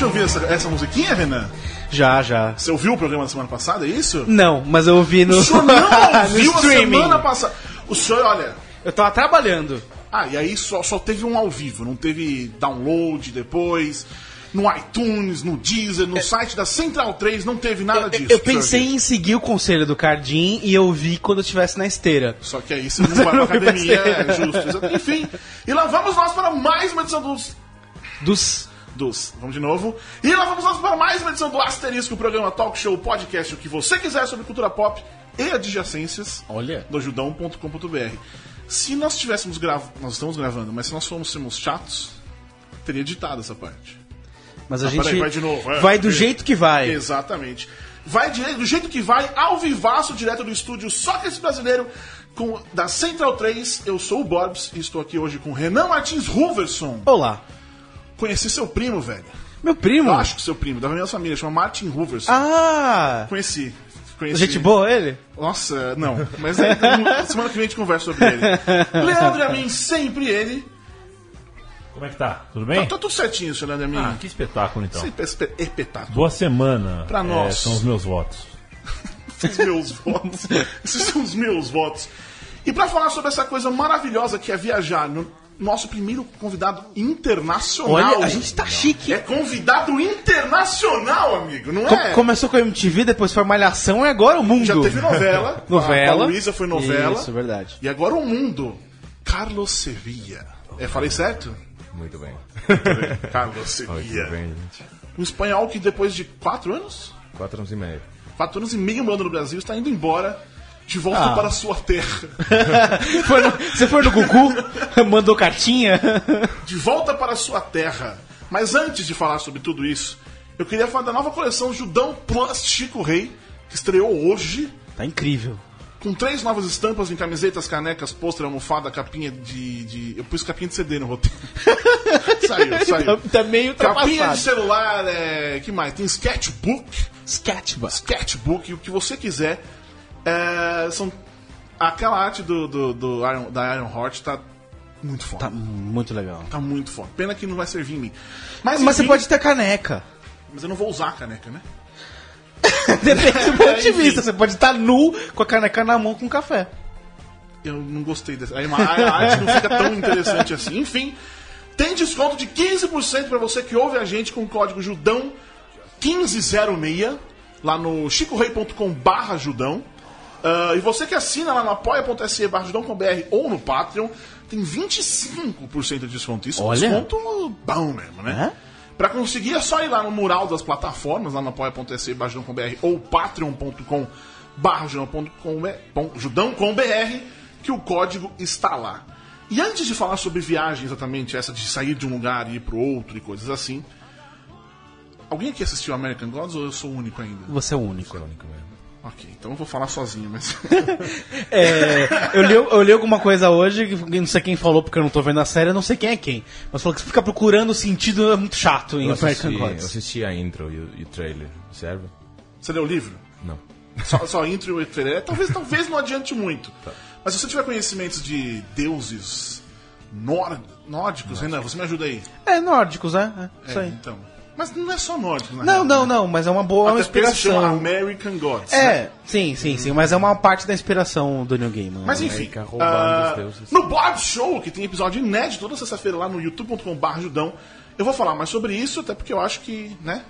tinha ouvido essa, essa musiquinha, Renan? Já, já. Você ouviu o programa da semana passada, é isso? Não, mas eu ouvi no, O senhor não no ouviu a streaming. semana passada. O senhor, olha. Eu tava trabalhando. Ah, e aí só, só teve um ao vivo, não teve download depois. No iTunes, no Deezer, no site da Central 3, não teve nada É. Eu, disso. eu pensei em seguir o conselho do Cardim e eu vi quando eu estivesse na esteira. Só que aí você não vai pra academia, é justo. Enfim, e lá vamos nós para mais uma edição dos Dos. Dos. Vamos de novo. E lá vamos nós para mais uma edição do Asterisco, o programa Talk Show, podcast, o que você quiser sobre cultura pop e adjacências Olha. do judão.com.br. Se nós estivéssemos gravando, nós estamos gravando, mas se nós fôssemos chatos, teria editado essa parte. Mas a Ah, gente peraí, vai de novo, é. vai do jeito que vai. Exatamente. Vai direto, do jeito que vai, ao vivaço, direto do estúdio Sócrates Brasileiro, com, da Central 3. Eu sou o Borbs e estou aqui hoje com Renan Martins Ruverson. Olá. Conheci seu primo, velho. Meu primo. Eu acho que seu primo, da minha família, chama Martin Ruverson. Ah! Conheci. Conheci. Gente boa ele? Nossa, não. Mas é, semana que vem a gente conversa sobre ele. Leandro Amin, sempre ele. Como é que tá? Tudo bem? Tá tudo certinho, seu Leandro Amin. Ah, que espetáculo então. Espetáculo. Boa semana. Pra nós. É, são os meus votos. os meus votos. Esses são os meus votos. E pra falar sobre essa coisa maravilhosa que é viajar, no nosso primeiro convidado internacional. Olha, a gente tá chique. É convidado internacional, amigo, não Co- é? Começou com a MTV, depois foi Malhação e agora o Mundo. Já teve novela. Novela. A Luísa foi novela. Isso, verdade. E agora o mundo. Carlos Sevilla. É, falei certo? Muito bem. Carlos Muito Sevilla. bem, gente. Um espanhol que depois de quatro anos, Quatro anos e meio. quatro anos e meio morando no Brasil, está indo embora de volta Ah. para a sua terra. Foi no- você foi no Gugu? Mandou cartinha? de volta para a sua terra. Mas antes de falar sobre tudo isso, eu queria falar da nova coleção Judão Plus Chico Rei, que estreou hoje, Tá incrível. com três novas estampas em camisetas, canecas, pôster, almofada, capinha de, de- Eu pus capinha de CD no roteiro. saiu, saiu. Tá, tá meio Capinha de celular, é... que mais? Tem sketchbook, Sketchbook. sketchbook, o que você quiser. É, São... Aquela arte do, do, do Iron, da Iron Heart tá muito foda. Tá muito legal. Tá muito foda. Pena que não vai servir em mim. Mas, Mas você enfim, pode ter caneca. Mas eu não vou usar a caneca, né? Depende do ponto de vista. Você pode estar nu com a caneca na mão com café. Eu não gostei dessa. A a arte não fica tão interessante assim. Enfim, tem desconto de 15% para você que ouve a gente com o código JUDão1506 lá no chicorei.com barra Judão. Ah, e você que assina lá no apoia.se barra judão.com.br ou no Patreon, tem 25% de desconto. Isso Olha. é um desconto bom mesmo, né? Pra conseguir é só ir lá no mural das plataformas, lá no apoia.se barra judão.com.br ou patreon.com barra judão.com.br que o código está lá. E antes de falar sobre viagem exatamente, essa de sair de um lugar e ir pro outro e coisas assim, alguém aqui assistiu American Gods ou eu sou o único ainda? Você é o único. Único mesmo. Ok, então eu vou falar sozinho, mas... É, eu, li, eu li alguma coisa hoje, que não sei quem falou porque eu não tô vendo a série, eu não sei quem é quem. Mas falou que ficar procurando o sentido é muito chato em Eu assisti, American eu Gods. assisti a intro e o, e o trailer. Serve? Você leu o livro? Não. Só, só intro e trailer. Talvez, talvez não adiante muito. Mas se você tiver conhecimentos de deuses nór- nórdicos, Renan, você me ajuda aí. É, nórdicos, né? É, isso É, aí. então. Mas não é só nórdicos, na Não, real, não, né? não, mas é uma boa é uma Até se chama inspiração. American Gods. né? É, sim, sim, sim, mas é uma parte da inspiração do New Game. Mas enfim, deuses. no Bob Show, que tem episódio inédito toda sexta-feira lá no youtube.com.br Judão, eu vou falar mais sobre isso, até porque eu acho que, né?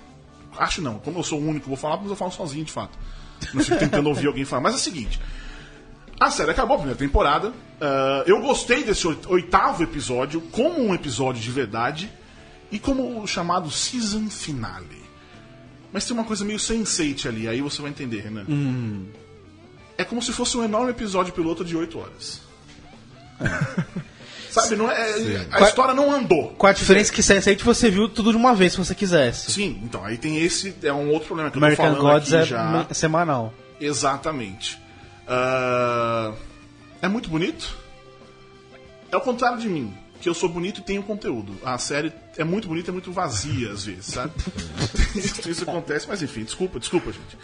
Acho não, como eu sou o único que vou falar, mas eu falo sozinho de fato. Não fico tentando ouvir alguém falar. Mas é o seguinte: a série acabou a primeira temporada. ah, eu gostei desse oit- oitavo episódio como um episódio de verdade e como o chamado season finale. Mas tem uma coisa meio sense ali, aí você vai entender, Renan. É como se fosse um enorme episódio piloto de 8 horas. Sabe, não é, a Qual- história não andou. Com a diferença que Sense8 você viu tudo de uma vez, se você quisesse. Sim, então aí tem esse, é um outro problema que eu American tô falando Gods é já. semanal. Exatamente. Ah, é muito bonito. É o contrário de mim, que eu sou bonito e tenho conteúdo. A série é muito bonita e muito vazia às vezes, sabe? isso, acontece, mas enfim, desculpa, desculpa, gente.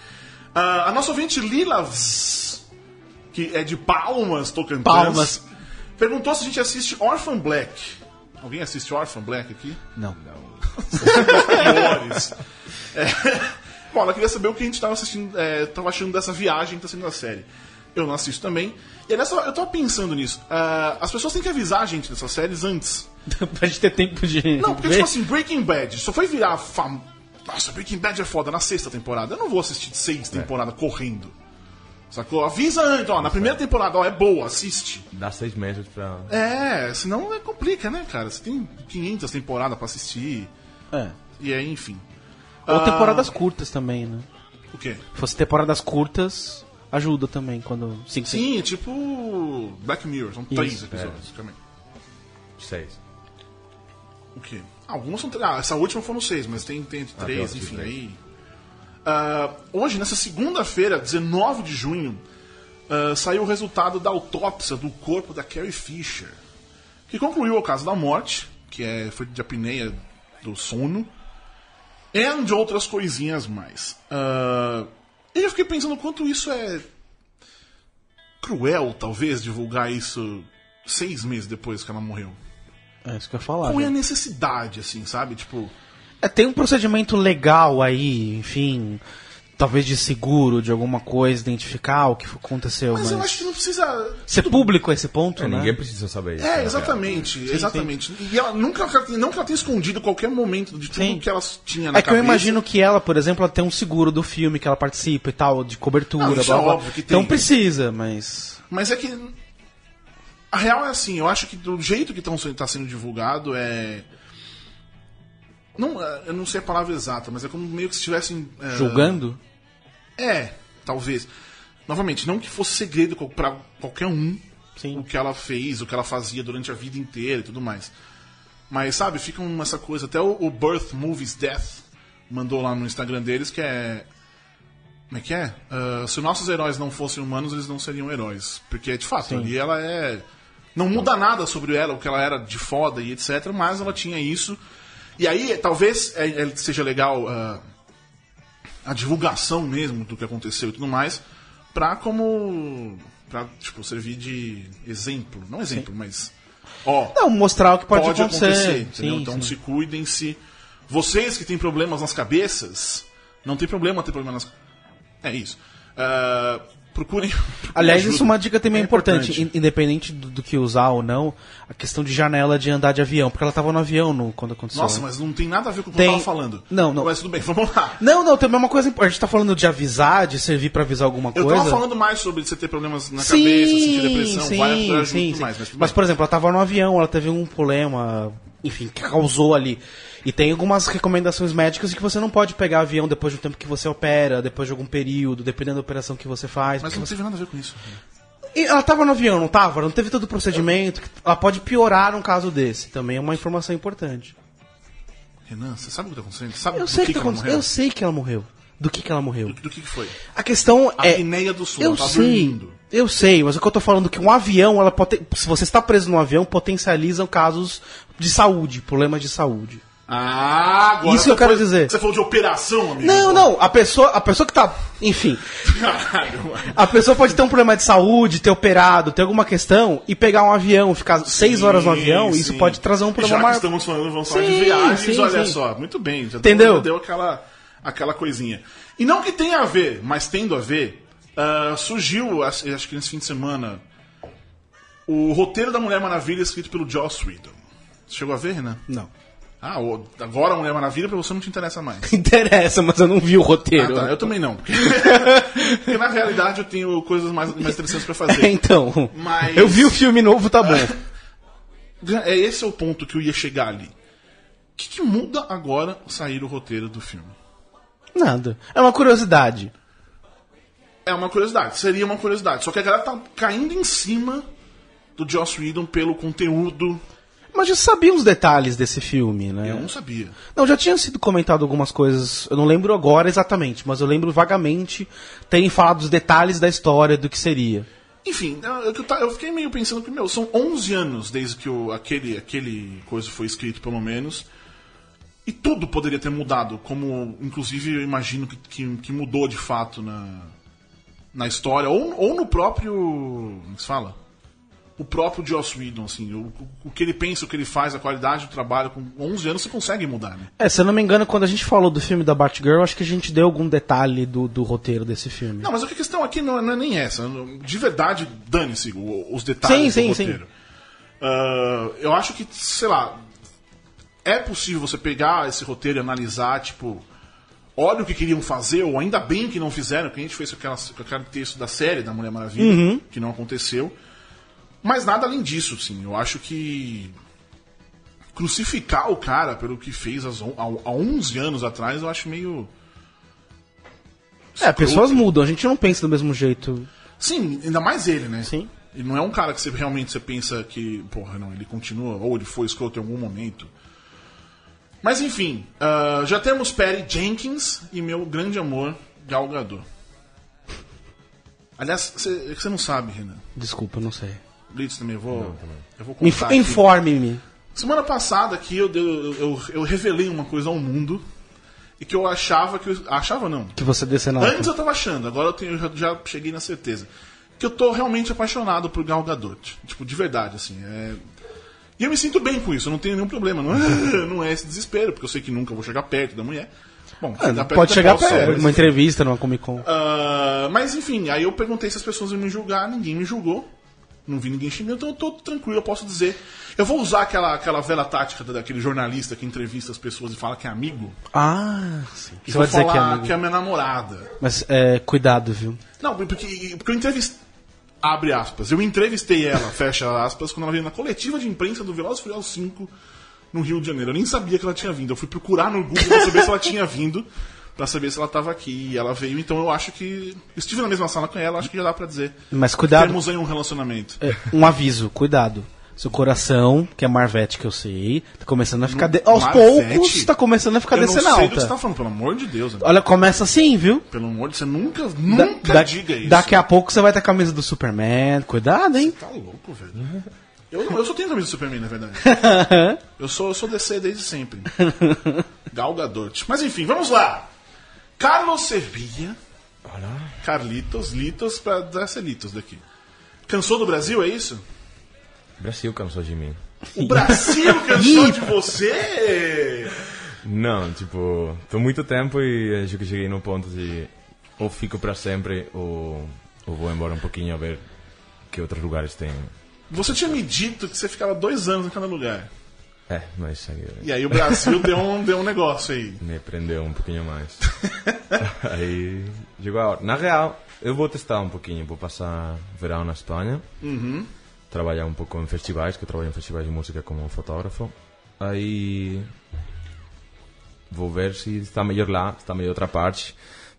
Ah, a nossa ouvinte Lila, que é de Palmas, Tocantins, Palmas. perguntou se a gente assiste Orphan Black. Alguém assiste Orphan Black aqui? Não. Piores. É, Bom, ela queria saber o que a gente tava assistindo, é, achando dessa viagem que tá sendo a série. Eu não assisto também. E aliás, eu tava pensando nisso. Ah, as pessoas têm que avisar a gente dessas séries antes. pra gente ter tempo de. Não, porque, ver. tipo assim, Breaking Bad só foi virar fam... Nossa, Breaking Bad é foda na sexta temporada. Eu não vou assistir seis temporadas correndo. Sacou? Avisa antes, ó, na primeira temporada, ó, é boa, assiste. Dá seis meses pra. É, senão é complica, né, cara? Você tem 500 temporadas pra assistir. É. E aí, enfim. Ou Ah, temporadas curtas também, né? O quê? Se fosse temporadas curtas, ajuda também quando. Sim, sim. Sim, é tipo Black Mirror, são três Isso, episódios também. Seis. O quê? Alguns são três. Ah, essa última foram seis, mas tem, tem tem três, enfim, três. aí. Ah, hoje, nessa segunda-feira, 19 de junho, ah, saiu o resultado da autópsia do corpo da Carrie Fisher, que concluiu o caso da morte, que é, foi de apneia do sono, e de outras coisinhas mais. Ah, e eu fiquei pensando o quanto isso é cruel, talvez, divulgar isso seis meses depois que ela morreu. É isso que eu ia falar. Qual é a né? necessidade, assim, sabe? Tipo, É, tem um procedimento legal aí, enfim. Talvez de seguro, de alguma coisa, identificar o que aconteceu. mas Mas, eu acho que não precisa. ser público a esse ponto, É, né? ninguém precisa saber isso. É, né, exatamente, exatamente. E ela nunca, não que ela tenha escondido qualquer momento de tudo Sim. que ela tinha na É que eu cabeça. imagino que ela, por exemplo, ela tem um seguro do filme que ela participa e tal, de cobertura, Não, isso blá, é blá. óbvio que Então precisa, mas. Mas é que. A real é assim, eu acho que do jeito que está sendo divulgado é. Não, é, eu não sei a palavra exata, mas é como meio que se estivessem. é, Julgando? É, talvez. Novamente, não que fosse segredo pra qualquer um Sim. o que ela fez, o que ela fazia durante a vida inteira e tudo mais. Mas, sabe, fica uma- essa coisa. Até o, o Birth Movies Death mandou lá no Instagram deles que é. Como é que é? Ah, se nossos heróis não fossem humanos, eles não seriam heróis. Porque, de fato, ali ela é. Não muda nada sobre ela, o que ela era de foda e etc. Mas ela tinha isso. E aí, talvez é, é, seja legal. ah, a divulgação mesmo do que aconteceu e tudo mais, pra como. pra, tipo, servir de exemplo. Não exemplo, mas. Ó, Não, mostrar o que pode, pode, acontecer. acontecer. Sim, então sim. se cuidem se. Vocês que têm problemas nas cabeças, não tem problema ter problema nas. É isso. Ah, procurem. Aliás, ajuda. isso é uma dica também É importante, in- independente do, do que usar ou não, a questão de janela de andar de avião, porque ela tava no avião no, quando aconteceu. Nossa, né? mas não tem nada a ver com o que Tem- eu tava falando. Não, não. Mas tudo bem, vamos lá. Não, não, também é uma coisa importante. A gente tá falando de avisar, de servir pra avisar alguma Eu coisa. tava falando mais sobre você ter problemas na cabeça, sentir depressão, vai atrás de tudo mais. Mas, Mas, por exemplo, ela tava no avião, ela teve um problema, enfim, que causou ali. E tem algumas recomendações médicas de que você não pode pegar avião depois do tempo que você opera, depois de algum período, dependendo da operação que você faz. Mas não você- teve nada a ver com isso. E ela tava no avião, não tava? Não teve todo o procedimento. Ela pode piorar num caso desse. Também é uma informação importante. Renan, você sabe o que tá acontecendo? Você sabe Eu do sei que, que, que ela morreu? Eu sei que ela morreu. Do que, que ela morreu? Do, do que, que foi? A questão A é. apneia do sono, Eu ela tá sei, dormindo. eu sei, mas o que eu tô falando é que um avião, ela poten- se você está preso num avião, potencializam casos de saúde, problemas de saúde. Ah, agora Isso que eu quero foi- dizer. Você falou de operação, amigo. Não, não, a pessoa, a pessoa que tá, enfim, Caralho, mano. a pessoa pode ter um problema de saúde, ter operado, ter alguma questão e pegar um avião, ficar seis horas no avião, Sim, isso sim. pode trazer um problema maior. estamos falando, vamos falar de Sim, viagens, sim, olha sim. só. Muito bem, já Entendeu? Deu, deu aquela, aquela coisinha. E não que tenha a ver, mas tendo a ver, ah, surgiu, acho que nesse fim de semana, o roteiro da Mulher Maravilha escrito pelo Joss Whedon. Você chegou a ver, Renan? Não. Ah, agora a Mulher Maravilha pra você não te interessa mais. Interessa, mas eu não vi o Ah, roteiro. tá, eu também não. Porque, porque na realidade eu tenho coisas mais, mais interessantes pra fazer. então, Mas- eu vi o filme novo, tá bom. É esse é o ponto que eu ia chegar ali. O que, que muda agora sair o roteiro do filme? Nada. É uma curiosidade. É uma curiosidade, seria uma curiosidade. Só que a galera tá caindo em cima do Joss Whedon pelo conteúdo. Mas já sabia os detalhes desse filme, né? Eu não sabia. Não, já tinha sido comentado algumas coisas, eu não lembro agora exatamente, mas eu lembro vagamente terem falado os detalhes da história, do que seria. Enfim, eu, fiquei meio pensando que, meu, são 11 anos desde que o, aquele, aquele coisa foi escrito, pelo menos. E tudo poderia ter mudado, como inclusive eu imagino que, que, que mudou de fato na, na história, ou, ou no próprio. Como se fala? O próprio Joss Whedon, assim, o, o que ele pensa, o que ele faz, a qualidade do trabalho, com 11 anos você consegue mudar, né? É, se eu não me engano, quando a gente falou do filme da Batgirl, acho que a gente deu algum detalhe do, do roteiro desse filme. Não, mas a questão aqui não é, não é nem essa. De verdade, dane-se os detalhes Sim, do sim, roteiro. Ah, eu acho que, sei lá, é possível você pegar esse roteiro e analisar, tipo, olha o que queriam fazer, ou ainda bem que não fizeram, que a gente fez com, aquela, com aquele texto da série da Mulher Maravilha, que não aconteceu. Mas nada além disso, sim. Eu acho que crucificar o cara pelo que fez há on- há há 11 anos atrás, eu acho meio. É, pessoas mudam, a gente não pensa do mesmo jeito. Sim, ainda mais ele, né? Sim. Ele não é um cara que você realmente você pensa que, porra, não, ele continua, ou ele foi escroto em algum momento. Mas enfim, ah, já temos Perry Jenkins e meu grande amor, Gal Gadot. Aliás, você você não sabe, Renan. Desculpa, não sei. Blitz também, eu vou, eu vou Inf- contar. Informe-me. Semana passada aqui eu, eu, eu, eu revelei uma coisa ao mundo e que eu achava que. eu- achava não. Que você descer na Antes eu tava achando, agora eu, tenho, eu já, já cheguei na certeza. Que eu tô realmente apaixonado por Gal Gadot. Tipo, de verdade, assim. é- E eu me sinto bem com isso, eu não tenho nenhum problema. Não é, não é esse desespero, porque eu sei que nunca vou chegar perto da mulher. Bom, chegar perto Pode até chegar perto, uma entrevista numa Comic Con. Ah, mas enfim, aí eu perguntei se as pessoas iam me julgar, ninguém me julgou. Não vi ninguém xingando, então eu tô tranquilo, eu posso dizer. Eu vou usar aquela, aquela velha tática da- daquele jornalista que entrevista as pessoas e fala que é amigo. Ah, sim. E Você vou vai dizer que é falar amigo. que é a minha namorada. Mas é, cuidado, viu? Não, porque, porque eu entrevistei. Abre aspas. Eu entrevistei ela, fecha aspas, quando ela veio na coletiva de imprensa do Velozes e Furiosos 5 no Rio de Janeiro. Eu nem sabia que ela tinha vindo. Eu fui procurar no Google pra saber se ela tinha vindo, pra saber se ela tava aqui. E ela veio, então eu acho que. Estive na mesma sala com ela, acho que já dá pra dizer. Mas cuidado. Temos aí um relacionamento. É, um aviso, cuidado. Seu coração, que é Marvete que eu sei, tá começando a ficar. De... Aos Marvete? poucos, tá começando a ficar eu não descendo sei do que você alta. tá falando, pelo amor de Deus. né? Olha, começa assim, viu? Pelo amor de Deus, você nunca, nunca da- diga isso. Daqui a pouco você vai ter a camisa do Superman. Cuidado, hein? Tá louco, velho. Eu, eu só tenho camisa do Superman, na verdade. eu, sou, eu sou DC desde sempre. Gal Gadot. Mas enfim, vamos lá. Carlos Sevilla. Carlitos, Litos, pra dar ser Litos daqui. Cansou do Brasil, é isso? Brasil cansou de mim. O Brasil cansou de você? Não, tipo, tô muito tempo e acho que cheguei no ponto de ou fico para sempre ou, ou vou embora um pouquinho a ver que outros lugares têm. Você tinha me dito que você ficava dois anos em cada lugar. É, mas aí E aí o Brasil deu, um, deu um negócio aí. me prendeu um pouquinho mais. aí chegou a hora. Na real, eu vou testar um pouquinho, vou passar verão na Espanha. Trabalhar um pouco em festivais, que eu trabalho em festivais de música como fotógrafo. Aí vou ver se está melhor lá, se está melhor outra parte.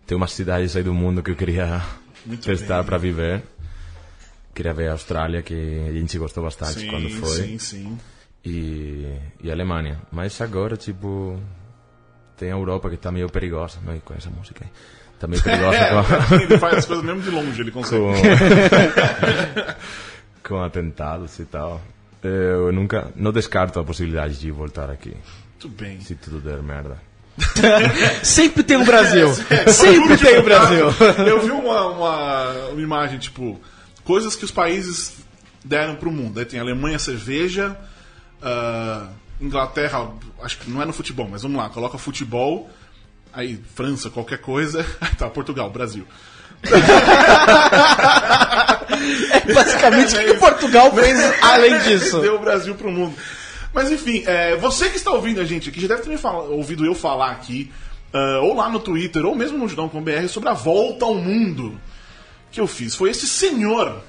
Tem umas cidades aí do mundo que eu queria Muito testar para viver. Queria ver a Austrália, que a gente gostou bastante quando foi. sim, sim. E, e Alemanha. Mas agora, tipo, tem a Europa que está meio perigosa. Não, com essa música aí. Está meio perigosa com, É, ele faz as coisas mesmo de longe, ele consegue. com, com atentados e tal. Eu nunca, não descarto a possibilidade de voltar aqui, Muito bem. se tudo der merda. Sempre tem o Brasil. É, Sempre por tem o último, Brasil. Eu vi uma, uma, uma imagem, tipo, coisas que os países deram pro mundo. Aí tem Alemanha, cerveja, ah, Inglaterra, acho que não é no futebol, mas vamos lá, coloca futebol, aí França, qualquer coisa, tá, Portugal, Brasil. É basicamente o que Portugal fez além disso. Deu o Brasil pro mundo. Mas enfim, é, você que está ouvindo a gente aqui, já deve ter fala- ouvido eu falar aqui, ah, ou lá no Twitter, ou mesmo no Judão.com.br, sobre a volta ao mundo que eu fiz. Foi esse senhor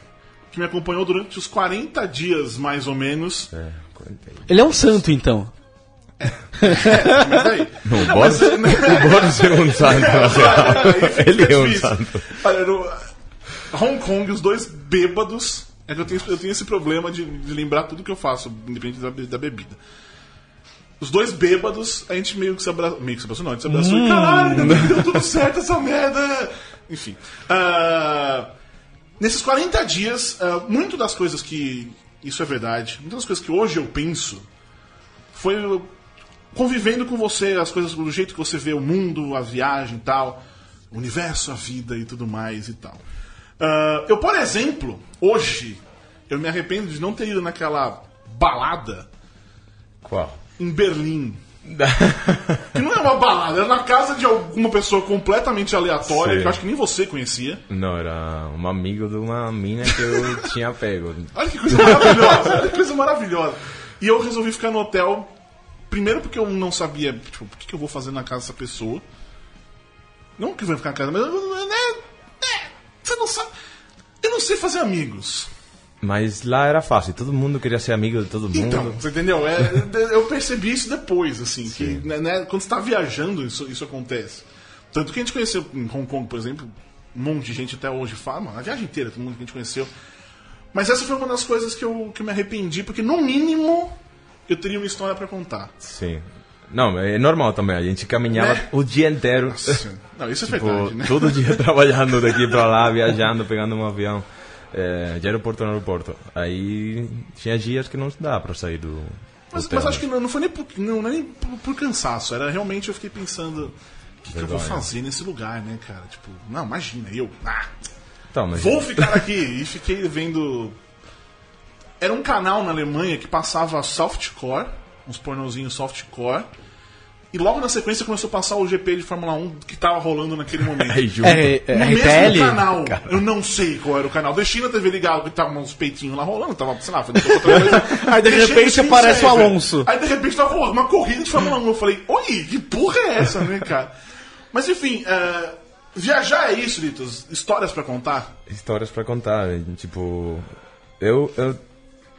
que me acompanhou durante os 40 dias, mais ou menos. É, 40 Ele é um santo, então. Mas aí. Não, o Boris, o Boris é um santo. na real. fica Ele é um difícil. santo. Olha, no Hong Kong, os dois bêbados. É que eu tenho, eu tenho esse problema de, de lembrar tudo que eu faço, independente da, da bebida. Os dois bêbados, a gente meio que se abraçou. Meio que se abraçou, não, a gente se abraçou e caralho, deu tudo certo essa merda. Enfim. ah, nesses 40 dias, ah, muito das coisas que. Isso é verdade. Muitas das coisas que hoje eu penso foi convivendo com você, as coisas do jeito que você vê o mundo, a viagem e tal, o universo, a vida e tudo mais e tal. Ah, eu, por exemplo, hoje, Eu me arrependo de não ter ido naquela balada Qual? em Berlim. Que não é uma balada, era na casa de alguma pessoa completamente aleatória, Sim. que eu acho que nem você conhecia. Não, era um amigo de uma mina que eu tinha pego. Olha que coisa maravilhosa, olha que coisa maravilhosa. E eu resolvi ficar no hotel, primeiro porque eu não sabia, tipo, o que, eu vou fazer na casa dessa pessoa. Não que eu vou ficar na casa, mas, né, né, você não sabe. Eu não sei fazer amigos. Mas lá era fácil, todo mundo queria ser amigo de todo mundo. Então, você entendeu? É, eu percebi isso depois, assim, que né, né, quando você tá viajando, isso, isso acontece. Tanto que a gente conheceu em Hong Kong, por exemplo, um monte de gente até hoje fala, mano, a viagem inteira, todo mundo que a gente conheceu. Mas essa foi uma das coisas que eu, que eu me arrependi, porque no mínimo eu teria uma história pra contar. Sim. Não, é normal também, a gente caminhava Né? o dia inteiro. Não, isso é Tipo, verdade, né? todo dia trabalhando daqui pra lá, viajando, pegando um avião. É, de aeroporto em aeroporto. Aí tinha dias que não dá pra sair do. Mas, mas acho que não, não foi nem, por, não, é nem por, por cansaço, era realmente eu fiquei pensando, o que, que eu vou fazer nesse lugar, né, cara? Tipo, não, imagina, eu. Ah, Então, mas Vou ficar aqui. E fiquei vendo. Era um canal na Alemanha que passava softcore, uns pornozinhos softcore. E logo na sequência começou a passar o GP de Fórmula 1 que tava rolando naquele momento. Aí junto. É, é no RTL? mesmo canal, eu não sei qual era o canal. Deixei na TV ligado que tava uns peitinhos lá rolando, tava, sei lá, fazendo outra coisa. Aí, de Deixei repente, Screen aparece o. Alonso. Aí de repente tava rolando uma corrida de Fórmula 1. Eu falei, oi, que porra é essa, né, cara? Mas enfim, é, viajar é isso, Litos. Histórias pra contar. Histórias pra contar. Tipo, eu, eu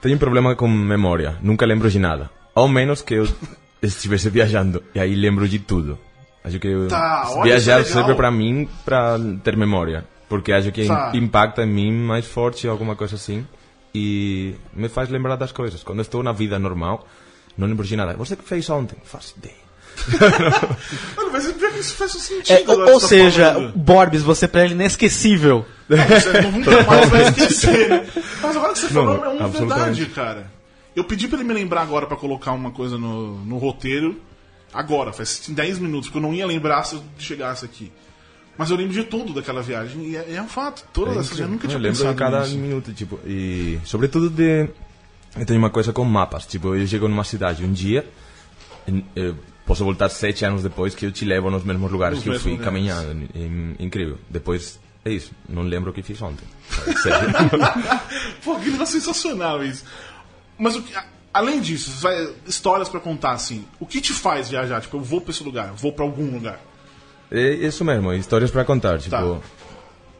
tenho problema com memória. Nunca lembro de nada. Ao menos que eu estivesse viajando. E aí lembro de tudo. Acho que Tá, viajar é serve pra mim pra ter memória. Porque acho que Tá. impacta em mim mais forte, alguma coisa assim. E me faz lembrar das coisas. Quando estou na vida normal, não lembro de nada. Você que fez ontem? Faço ideia. Mano, mas isso faz sentido. É, ou tá seja, falando. Borbs, você pra ele inesquecível. Você nunca mais vai esquecer, né? Mas agora que você falou, Não, é uma verdade, cara. Eu pedi pra ele me lembrar agora pra colocar uma coisa no, no roteiro. Agora, faz 10 minutos, porque eu não ia lembrar se eu chegasse aqui. Mas eu lembro de tudo daquela viagem e é, é um fato. Todas essas eu nunca Eu tinha lembro pensado de cada nisso. minuto, tipo, e sobretudo de eu tenho uma coisa com mapas, tipo, eu chego numa cidade um dia, e, eu posso voltar sete anos depois que eu te levo nos mesmos lugares que eu fui mesmos caminhando, é incrível. Depois é isso, não lembro o que fiz ontem. Sério. Pô, que negócio sensacional isso. Mas o que, além disso, vai- histórias pra contar, assim. O que te faz viajar? Tipo, eu vou pra esse lugar, vou pra algum lugar. É isso mesmo, histórias para contar. Tipo, Tá.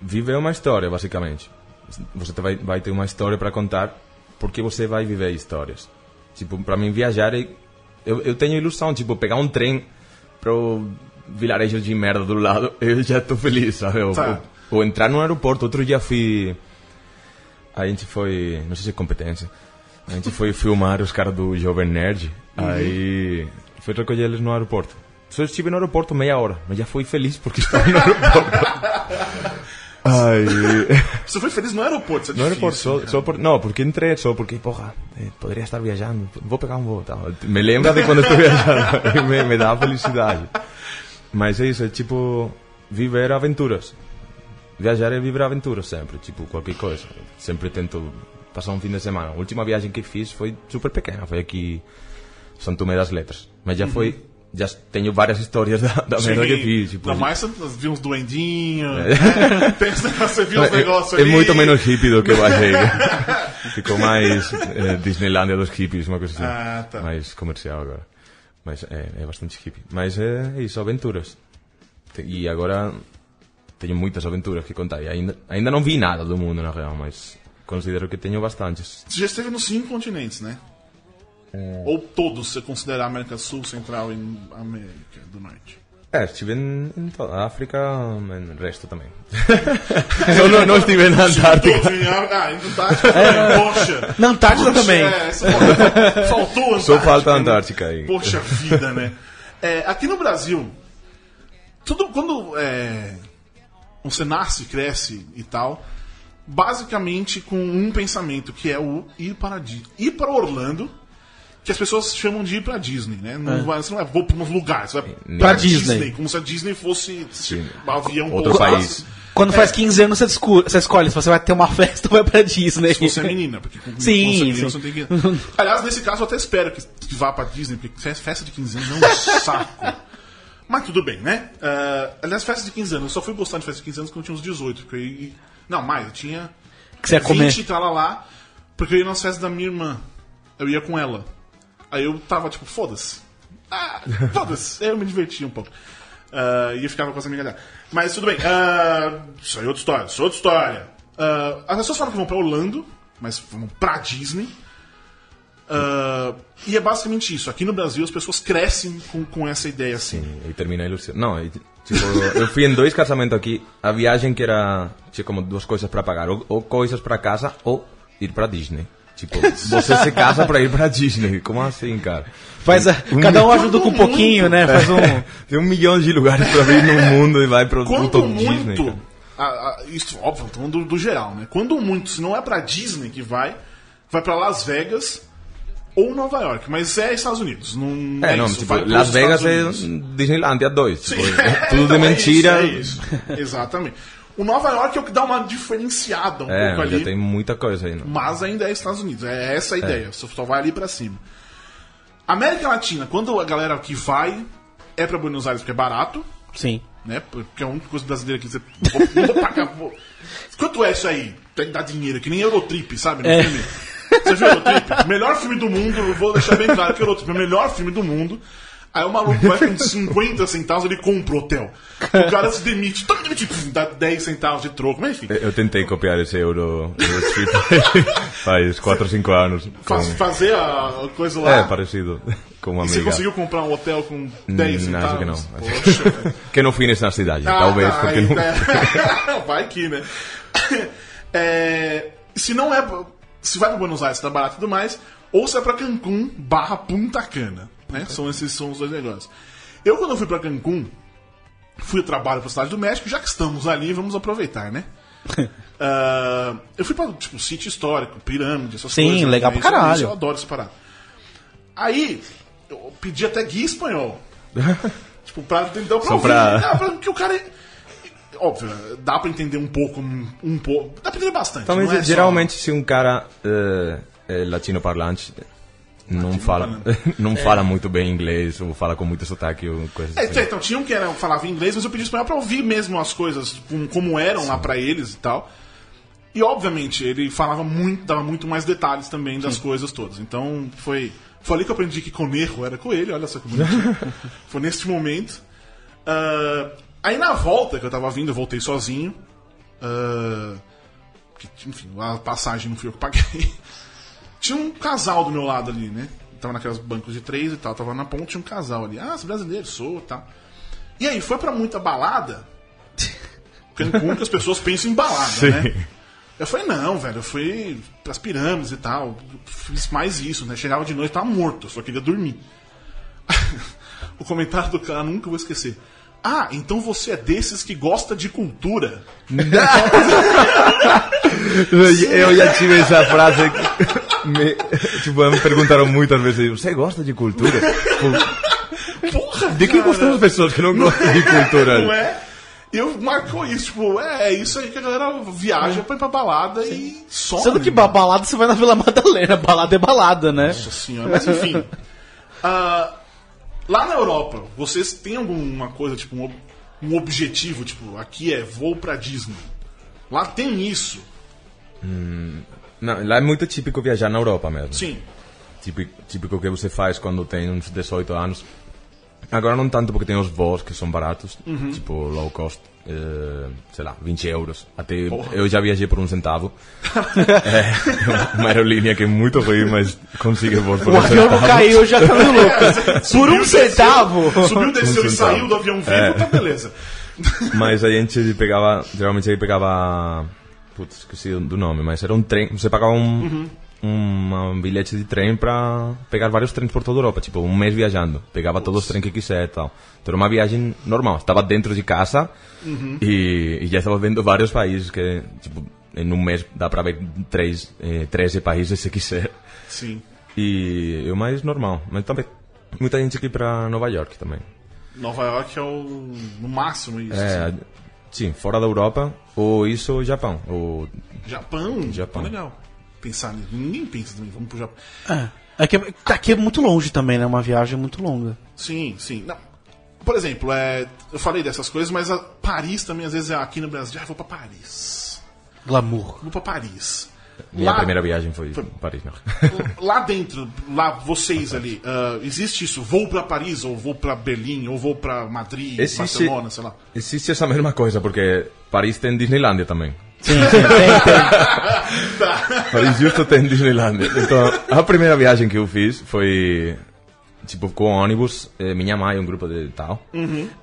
viver uma história, basicamente. Você vai, vai ter uma história para contar porque você vai viver histórias. Tipo, para mim, viajar é. Eu, eu tenho ilusão, tipo, pegar um trem pro vilarejo de merda do lado, eu já estou feliz, sabe? Ou, Tá. ou, ou entrar no aeroporto. Outro dia fui. A gente foi. Não sei se é competência. A gente foi filmar os caras do Jovem Nerd. Aí. Fui recolher eles no aeroporto. Só estive no aeroporto meia hora, mas já fui feliz porque estava no aeroporto. Aí. Você foi feliz no aeroporto, isso é No aeroporto, só, só por, não, porque entrei só porque, porra, eh, poderia estar viajando, vou pegar um voo. Tal. Me lembra de quando estou viajando, me, me dá felicidade. Mas é isso, é tipo viver aventuras. Viajar é viver aventuras sempre, tipo qualquer coisa. Sempre tento passar um fim de semana. A última viagem que fiz foi super pequena, foi aqui São Tomé das Letras. Mas já foi, já tenho várias histórias da, da que fiz. Tipo, Ainda mais você viu uns duendinhos, né? Esse negócio, você viu uns é, negócios é ali. muito menos hippie do que eu achei. Ficou mais eh, Disneylandia dos hippies, uma coisa assim. Ah, tá. Mais comercial agora. Mas é, é bastante hippie. Mas é, é isso, aventuras. E agora tenho muitas aventuras que contar. E ainda, ainda não vi nada do mundo, na real, mas considero que tenho bastantes. Você já esteve nos cinco continentes, né? Ou todos, se você considerar América Sul, Central e América do Norte. É, estive em, em toda a África, no resto também. Só não, não estive na Antártica. Ah, em Antártica também, poxa. Na Antártica Puxa, também. É, faltou Antártica. Só falta a né? Antártica aí. Poxa vida, né? É, aqui no Brasil, tudo quando é, você nasce, cresce e tal, basicamente com um pensamento que é o ir para ir para Orlando, que as pessoas chamam de ir para Disney, né? Não vai, você não vai vou para uns lugares, você vai Pra Disney. como se a Disney fosse Sim. um avião Outro país. Quando faz 15 anos, você, você escolhe se você vai ter uma festa ou vai pra Disney. Se você é menina, porque com, com Sim, é sim. você não tem que. Aliás, nesse caso eu até espero que, que vá pra Disney, porque fe- festa de 15 anos é um saco. Mas tudo bem, né? Ah, aliás, festa de 15 anos, eu só fui gostar de festa de 15 anos quando eu tinha uns 18. Porque aí, não, mais, eu tinha Que você ia comer. 20 e tal lá, porque eu ia nas festas da minha irmã. Eu ia com ela. Aí eu tava tipo, foda-se. Ah, foda-se. Eu me divertia um pouco. Ah, e eu ficava com as amigas dela. Mas tudo bem. Ah, isso aí é outra história. Isso é outra história. Ah, as pessoas falam que vão pra Orlando, mas vão pra Disney. Ah, e é basicamente isso. Aqui no Brasil as pessoas crescem com, com essa ideia assim. E termina ilusão. Não, e, tipo, eu fui em dois casamentos aqui. A viagem que era tinha como duas coisas para pagar: ou, ou coisas para casa ou ir para Disney. Tipo, você se casa para ir para Disney. Como assim, cara? Faz a- cada um ajuda com um pouquinho, né? Faz um. Tem um milhão de lugares para ir no mundo e vai pro puto muito. Disney. a- a- isso, óbvio, tô falando do, do geral, né? Quando muito, se não é pra Disney que vai, vai pra Las Vegas ou Nova York. Mas é Estados Unidos. Não É, é não, isso, tipo, Las Vegas é. Disneylandia 2. Tipo, é tudo de Então, é mentira. isso, é isso. Exatamente. O Nova York é o que dá uma diferenciada um É, pouco já ali. tem muita coisa aí. Não? Mas ainda é Estados Unidos. É essa a ideia. Você só vai ali pra cima. América Latina, quando a galera que vai é pra Buenos Aires porque é barato, Sim. né? Porque é a única coisa brasileira que você. Vou, não vou pagar. Vou... Quanto é isso aí? Tem que dar dinheiro, que nem Eurotrip, sabe? No É. filme. Você viu Eurotrip? Melhor filme do mundo, eu vou deixar bem claro que Eurotrip é o melhor filme do mundo. Aí o maluco vai com 50 centavos, ele compra o hotel. O cara se demite, demite, pum, dá 10 centavos de troco, mas enfim. Eu tentei copiar esse Euro, Eurotrip faz 4 ou 5 anos. com- Faz, fazer a coisa lá. É, parecido. Com uma e você amiga. conseguiu comprar um hotel com 10 Hum, acho centavos? que não. Poxa. Que não fui nessa cidade, Ah, talvez, tá, porque aí, não. tá. Vai que, né? É, se não é. Se vai pra Buenos Aires, tá barato e tudo mais, ou se é pra Cancún barra Punta Cana. Né? São esses são os dois negócios. Eu, quando eu fui pra Cancún, fui a trabalho pra Cidade do México, já que estamos ali, vamos aproveitar, né? Ah, eu fui pra, tipo, sítio histórico, pirâmide, essas Sim, coisas. legal né? pra caralho. isso eu adoro essa parada. Aí, eu pedi até guia espanhol. tipo, pra tentar pra Só ouvir. pra- Não, pra- porque o cara. Óbvio, dá pra entender um pouco, um, pouco. Dá pra entender bastante. É só- geralmente, se um cara eh, é latino parlante não fala, não É. fala muito bem inglês ou fala com muito sotaque ou coisas É, assim. então, tinha um que era, falava inglês, mas eu pedi espanhol pra ouvir mesmo as coisas, como, eram lá pra eles e tal. E, obviamente, ele falava muito, dava muito mais detalhes também das coisas todas. Então, foi, foi ali que eu aprendi que conejo era coelho, olha só que bonitinho. foi neste momento. Ah, aí, na volta que eu tava vindo, eu voltei sozinho. Ah, que, enfim, a passagem não fui eu que paguei. Tinha um casal do meu lado ali, né? Tava naquelas bancos de três e tal, tava na ponte, tinha um casal ali. Ah, é brasileiro? Sou e tal. E aí, foi pra muita balada. Cancún que as pessoas pensam em balada, né? Eu falei, não, velho, eu fui pras pirâmides e tal. Fiz mais isso, né? Chegava de noite, tava morto, eu só queria dormir. o comentário do cara nunca vou esquecer. Ah, então você é desses que gosta de cultura. Eu já tive essa frase que me, tipo, me perguntaram muitas vezes, você gosta de cultura? Tipo, Porra, de que gostam as pessoas que não gostam de cultura? Não é? E eu marcou isso, tipo, é, é isso aí que a galera viaja pra ir pra balada e só. Sendo que ba- balada você vai na Vila Madalena, balada é balada, né? Nossa senhora, mas enfim. Ah, lá na Europa, vocês têm alguma coisa, tipo, um, um objetivo, tipo, aqui é vou pra Disney. Lá tem isso. Não, lá é muito típico viajar na Europa mesmo. Sim. Típico, típico que você faz quando tem uns 18 anos. Agora não tanto porque tem os voos que são baratos, Uhum. tipo low cost, eh, sei lá, 20 euros. Até Porra. eu já viajei por um centavo. é uma aerolínea que é muito ruim, mas consigo voos por O um avião não centavo. caiu, já caiu louco. Por um centavo. Subiu, desceu Um e centavo. saiu do avião vivo, É. tá beleza. Mas a gente pegava, geralmente a gente pegava, putz, esqueci do nome, mas era um trem, você pagava um, um bilhete de trem pra pegar vários trens por toda a Europa, tipo um mês viajando, pegava todos os trens que quiser e tal. Então era uma viagem normal, estava dentro de casa e, e já estava vendo vários países que, tipo, em um mês dá pra ver três, eh, 13 países se quiser. Sim. E é o mais normal, mas também muita gente aqui pra Nova York também. Nova York é o no máximo isso. É, assim. Sim, fora da Europa, ou isso ou Japão. Ou... Japão, Japão. legal. Pensar nisso. Ninguém pensa também, vamos pro Japão. É. É que aqui é muito longe também, né? Uma viagem muito longa. Sim, sim. Não. Por exemplo, é, eu falei dessas coisas, mas a Paris também, às vezes, é aqui no Brasil. Ah, vou pra Paris. Glamour. Vou pra Paris. Minha Lá- primeira viagem foi, Paris, não. Lá dentro, lá vocês ali, ah, existe isso? Vou pra Paris, ou vou pra Berlim, ou vou pra Madrid, Existe- Barcelona, sei lá. Existe essa mesma coisa, porque Paris tem Disneylandia também. Sim, sim, tem, tem. Paris justo tem Disneylandia. Então, a primeira viagem que eu fiz foi, tipo, com ônibus, eh, minha mãe, um grupo de tal.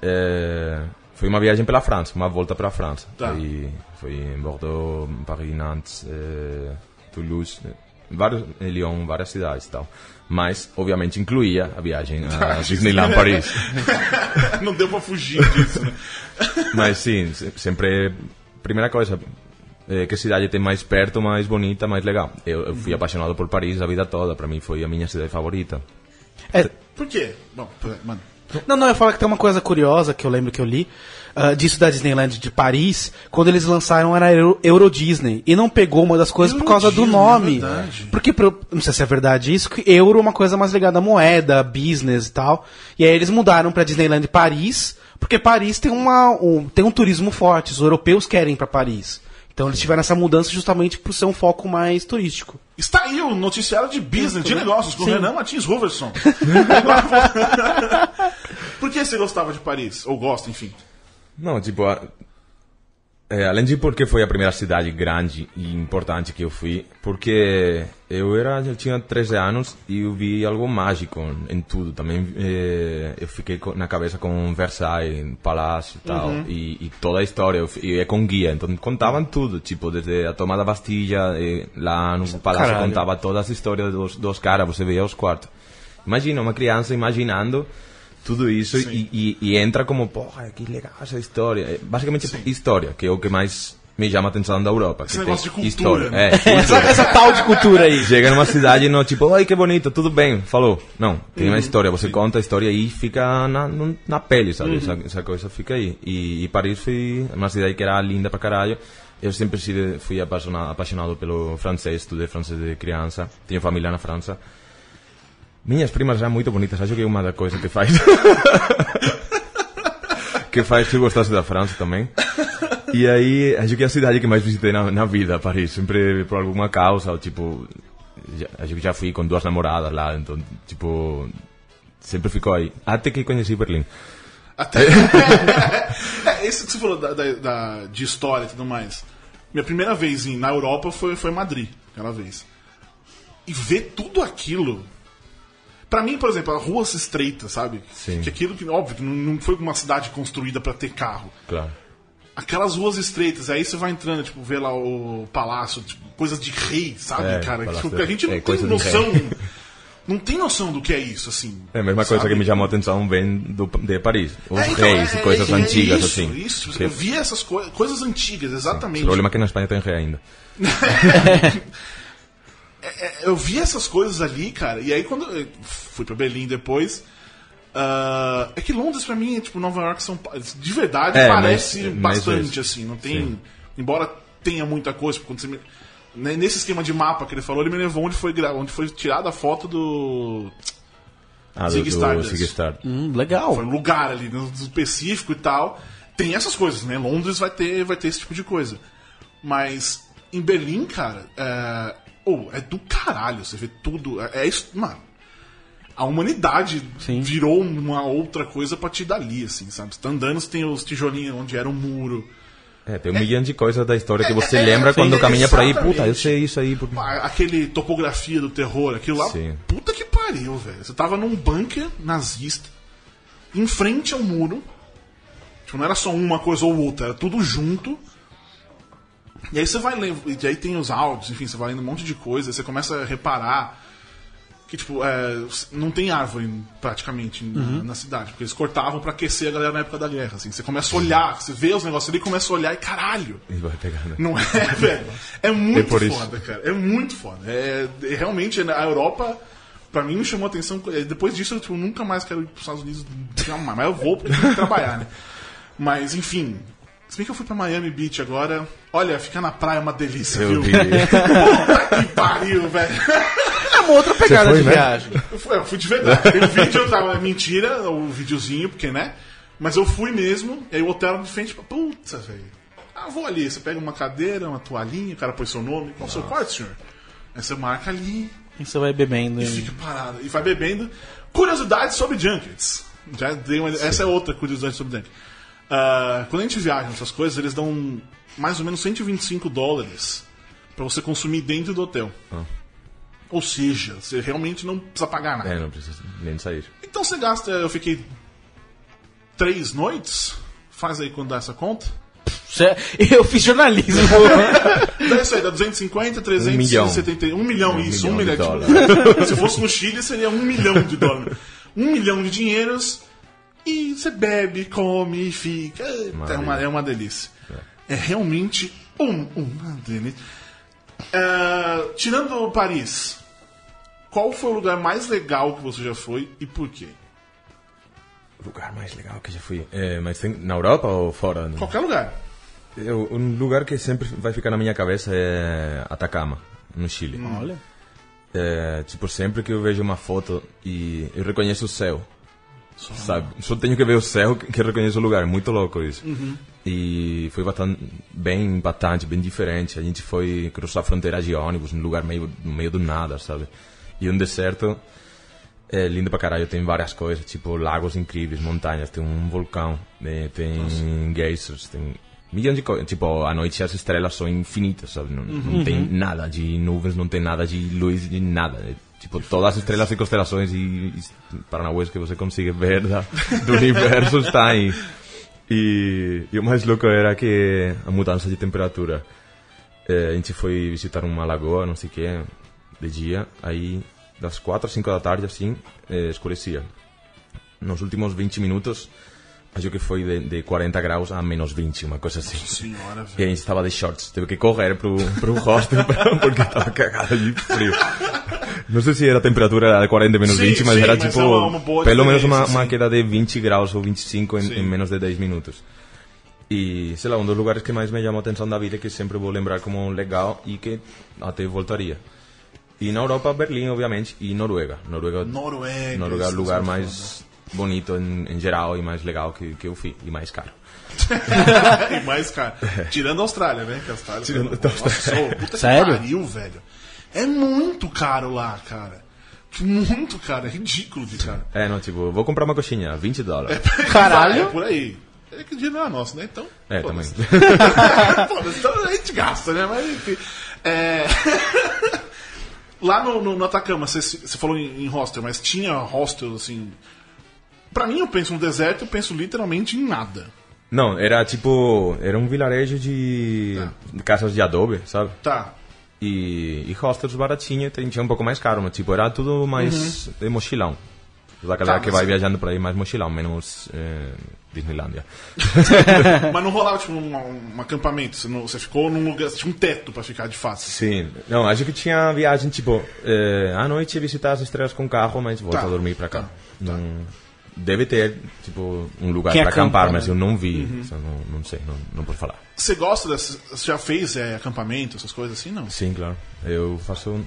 Eh, foi uma viagem pela França, uma volta pela França. Tá. Foi, foi em Bordeaux, Paris, Nantes, eh, Toulouse, vários, em Lyon, várias cidades e tal. Mas, obviamente, incluía a viagem a Disneyland Paris. Não deu pra fugir disso, né? Mas sim, se- sempre. Primeira coisa, eh, que cidade tem mais perto, mais bonita, mais legal. Eu, eu fui apaixonado por Paris a vida toda, para mim foi a minha cidade favorita. É, Por quê? Bom, mano. Não, não, eu falo que tem uma coisa curiosa que eu lembro que eu li ah, disso da Disneyland de Paris. Quando eles lançaram era Euro, Euro Disney. E não pegou uma das coisas por Euro causa do Disney, nome. é. Porque, pro- não sei se é verdade isso, que euro é uma coisa mais ligada à moeda, business e tal. E aí eles mudaram pra Disneyland Paris, porque Paris tem, uma, um, tem um turismo forte. Os europeus querem ir pra Paris. Então eles tiveram essa mudança justamente por ser um foco mais turístico. Está aí o noticiário de business, de negócios, com o Sim. Renan Martins Roverson. Por que você gostava de Paris? Ou gosta, enfim. Não, tipo, a- é, além de porque foi a primeira cidade grande e importante que eu fui, porque eu era, eu tinha 13 anos e eu vi algo mágico em tudo. Também eh, eu fiquei na cabeça com Versailles, Palácio e tal, e, toda a história. Eu, e é com guia, então contavam tudo, tipo, desde a tomada da Bastilha, eh, lá no Palácio Caralho. contava todas as histórias dos, dos caras, você veia os quartos. Imagina uma criança imaginando tudo isso e, e- e entra como, porra, que legal essa história. É, Basicamente, história, que é o que mais me chama a atenção da Europa. Esse que tem de cultura, história. né? É, Essa, essa tal de cultura aí. Chega numa cidade e não, tipo, ai que bonito, tudo bem, falou. Não, tem Uhum. uma história, você conta a história e fica na, na pele, sabe? Uhum. Essa, essa coisa fica aí. E, e Paris foi uma cidade que era linda pra caralho. Eu sempre fui, fui apaixonado, apaixonado pelo francês, estudei francês de criança, tenho família na França. Minhas primas eram muito bonitas, acho que é uma das coisas que faz. que faz que eu gostasse da França também. E aí, acho que é a cidade que mais visitei na, na vida, Paris. Sempre por alguma causa, ou tipo. Já, acho que já fui com duas namoradas lá, então, tipo. Sempre ficou aí. Até que conheci Berlim. Até... isso que você falou da, da- da- de história e tudo mais. Minha primeira vez em, na Europa foi, foi Madrid, aquela vez. E ver tudo aquilo. Pra mim, por exemplo, as ruas estreitas, sabe? Sim. Que aquilo que, óbvio, que não, foi uma cidade construída pra ter carro. Claro. Aquelas ruas estreitas, aí você vai entrando, tipo, ver lá o palácio, tipo, coisas de rei, sabe, É, cara? Tipo, a gente não é, tem coisa noção. Não tem noção do que é isso, assim. É a mesma coisa sabe? que me chamou a atenção vem do, de Paris. Os É, então, reis é- e coisas é- é antigas, isso, assim. Isso, Que- eu vi essas coi coisas antigas, exatamente. O problema é que na Espanha tem rei ainda. É, eu vi essas coisas ali, cara, e aí quando eu fui pra Berlim depois. ah, é que Londres pra mim é tipo Nova York, São Paulo. De verdade, É, parece mas- mas bastante é- assim. Não tem. sim. Embora tenha muita coisa, quando você me- né, nesse esquema de mapa que ele falou, ele me levou onde foi, gra- onde foi tirada a foto do. Ah, do Stardust. Hum, legal. Foi um lugar ali no específico e tal. Tem essas coisas, né? Londres vai ter, vai ter esse tipo de coisa. Mas em Berlim, cara, é, oh, é do caralho. Você vê tudo. É, é isso, mano. A humanidade Sim. virou uma outra coisa a partir dali, assim, sabe? Você tá andando, você tem os tijolinhos onde era um muro. É, tem um milhão de coisas da história que você é, lembra sim, quando é, caminha por aí. Puta, eu sei isso aí. Porque... A- Aquele topografia do terror, aquilo lá. Sim. Puta que pariu, velho. Você tava num bunker nazista, em frente ao muro. Tipo, não era só uma coisa ou outra, era tudo junto. E aí você vai lendo, e aí tem os áudios, enfim, você vai lendo um monte de coisa, você começa a reparar que, tipo, é, não tem árvore praticamente na, na cidade, porque eles cortavam pra aquecer a galera na época da guerra, assim. Você começa a olhar, você vê os negócios ali, começa a olhar e caralho! E vai pegar, né? Não é, velho? É muito É por isso. foda, cara. É muito foda. É, é, realmente, a Europa, pra mim, me chamou a atenção. é, Depois disso, eu tipo, nunca mais quero ir pros Estados Unidos. Jamais. Mas eu vou porque eu tenho que trabalhar, né? Mas, enfim. Se bem que eu fui pra Miami Beach agora. Olha, ficar na praia é uma delícia, Eu viu? vi. Puta que pariu, velho. É uma outra pegada foi, de né? viagem. Eu fui, eu fui de verdade. Tem o vídeo, eu tava. Mentira, o videozinho, porque, né? Mas eu fui mesmo, e aí o hotel de frente. Puta, velho. Ah, vou ali. Você pega uma cadeira, uma toalhinha, o cara põe seu nome. Qual é o seu quarto, senhor? Aí você marca ali E você vai bebendo. e e- fica parado. E vai bebendo. Curiosidades sobre junkets. Já dei uma, essa é outra curiosidade sobre junket. Ah, quando a gente viaja nessas coisas, eles dão mais ou menos 125 dólares pra você consumir dentro do hotel. Ah. Ou seja, você realmente não precisa pagar nada. É, não precisa nem sair. Então você gasta, eu fiquei três noites. Faz aí quando dá essa conta. Eu fiz jornalismo. Dá isso aí, dá 250, 370. Um milhão, Um isso, um milhão milhão. de tipo, se fosse no Chile, seria um milhão de dólares. Um milhão de dinheiros e você bebe, come e fica. É uma, é uma delícia. É realmente um, uma delícia. Ah, tirando Paris, qual foi o lugar mais legal que você já foi e por quê? O lugar mais legal que já fui. É, mas tem, na Europa ou fora? Qualquer lugar. Eu, um lugar que sempre vai ficar na minha cabeça é Atacama, no Chile. Olha. É, tipo, sempre que eu vejo uma foto e eu reconheço o céu. Sabe? Só tenho que ver o céu que reconheço o lugar. Muito louco isso. E foi bastante, bem impactante, bem diferente. A gente foi cruzar a fronteira de ônibus, num lugar meio, no meio do nada, sabe? E um deserto é lindo pra caralho. Tem várias coisas, tipo lagos incríveis, montanhas, tem um vulcão, né? tem geysers, tem milhões de coisas. Tipo, à noite as estrelas são infinitas, sabe? Não, não tem nada de nuvens, não tem nada de luz, de nada. É, tipo, todas as estrelas e constelações e, e paranauês que você consiga ver da, do universo está aí. E, e o mais louco era que a mudança de temperatura. Eh, a gente foi visitar uma lagoa, não sei o que, de dia. Aí, das 4 às 5 da tarde, assim, eh, escurecia. Nos últimos 20 minutos, acho que foi de, de 40 graus a menos 20, uma coisa assim. Senhora, E a gente estava de shorts, teve que correr pro, pro hostel porque estava cagado de frio. Não sei se era a temperatura era de 40 menos Sim, 20, mas sim, era mas tipo, uma- uma pelo menos uma, uma queda de 20 graus ou 25 em, em menos de 10 minutos. E, sei lá, um dos lugares que mais me chamou a atenção da vida, que sempre vou lembrar como legal e que até voltaria. E na Europa, Berlim, obviamente, e Noruega. Noruega, Noruega. Noruega é o lugar mais bonito em, em geral e mais legal que, que eu fui, e mais caro. e mais, cara, tirando a Austrália, né? Que a Austrália. Tirando a Austrália. puta Sério? que pariu, velho. É muito caro lá, cara. Muito caro, é ridículo de caro. É, não, tipo, vou comprar uma coxinha, 20 dólares. Caralho. É por aí. É que o dinheiro não é nosso, né? Então. É, foda-se. também. Foda-se, então a gente gasta, né? Mas enfim. É... Lá no, no, no Atacama, você, você falou em, em hostel, mas tinha hostel assim. Pra mim, eu penso no deserto, eu penso literalmente em nada. Não, era tipo, era um vilarejo de de casas de adobe, sabe? Tá. E, e hostels baratinho, tem- tinha um pouco mais caro, mas tipo, era tudo mais de mochilão. Da galera Tá, que vai viajando por aí mais mochilão, menos eh, Disneylandia. Mas não rolava, tipo, um, um acampamento. Você, não- você ficou num lugar. Tinha um teto pra ficar de fato. Sim, não, acho que tinha viagem tipo, eh, à noite visitar as estrelas com carro, mas volta Tá, a dormir pra cá. tá, Não, deve ter, tipo, um lugar acampa, acampar, né? mas eu não vi, só não, não sei, não, não posso falar. Você gosta dessas. Você já fez é, acampamento, essas coisas assim? Não. Sim, claro. Eu faço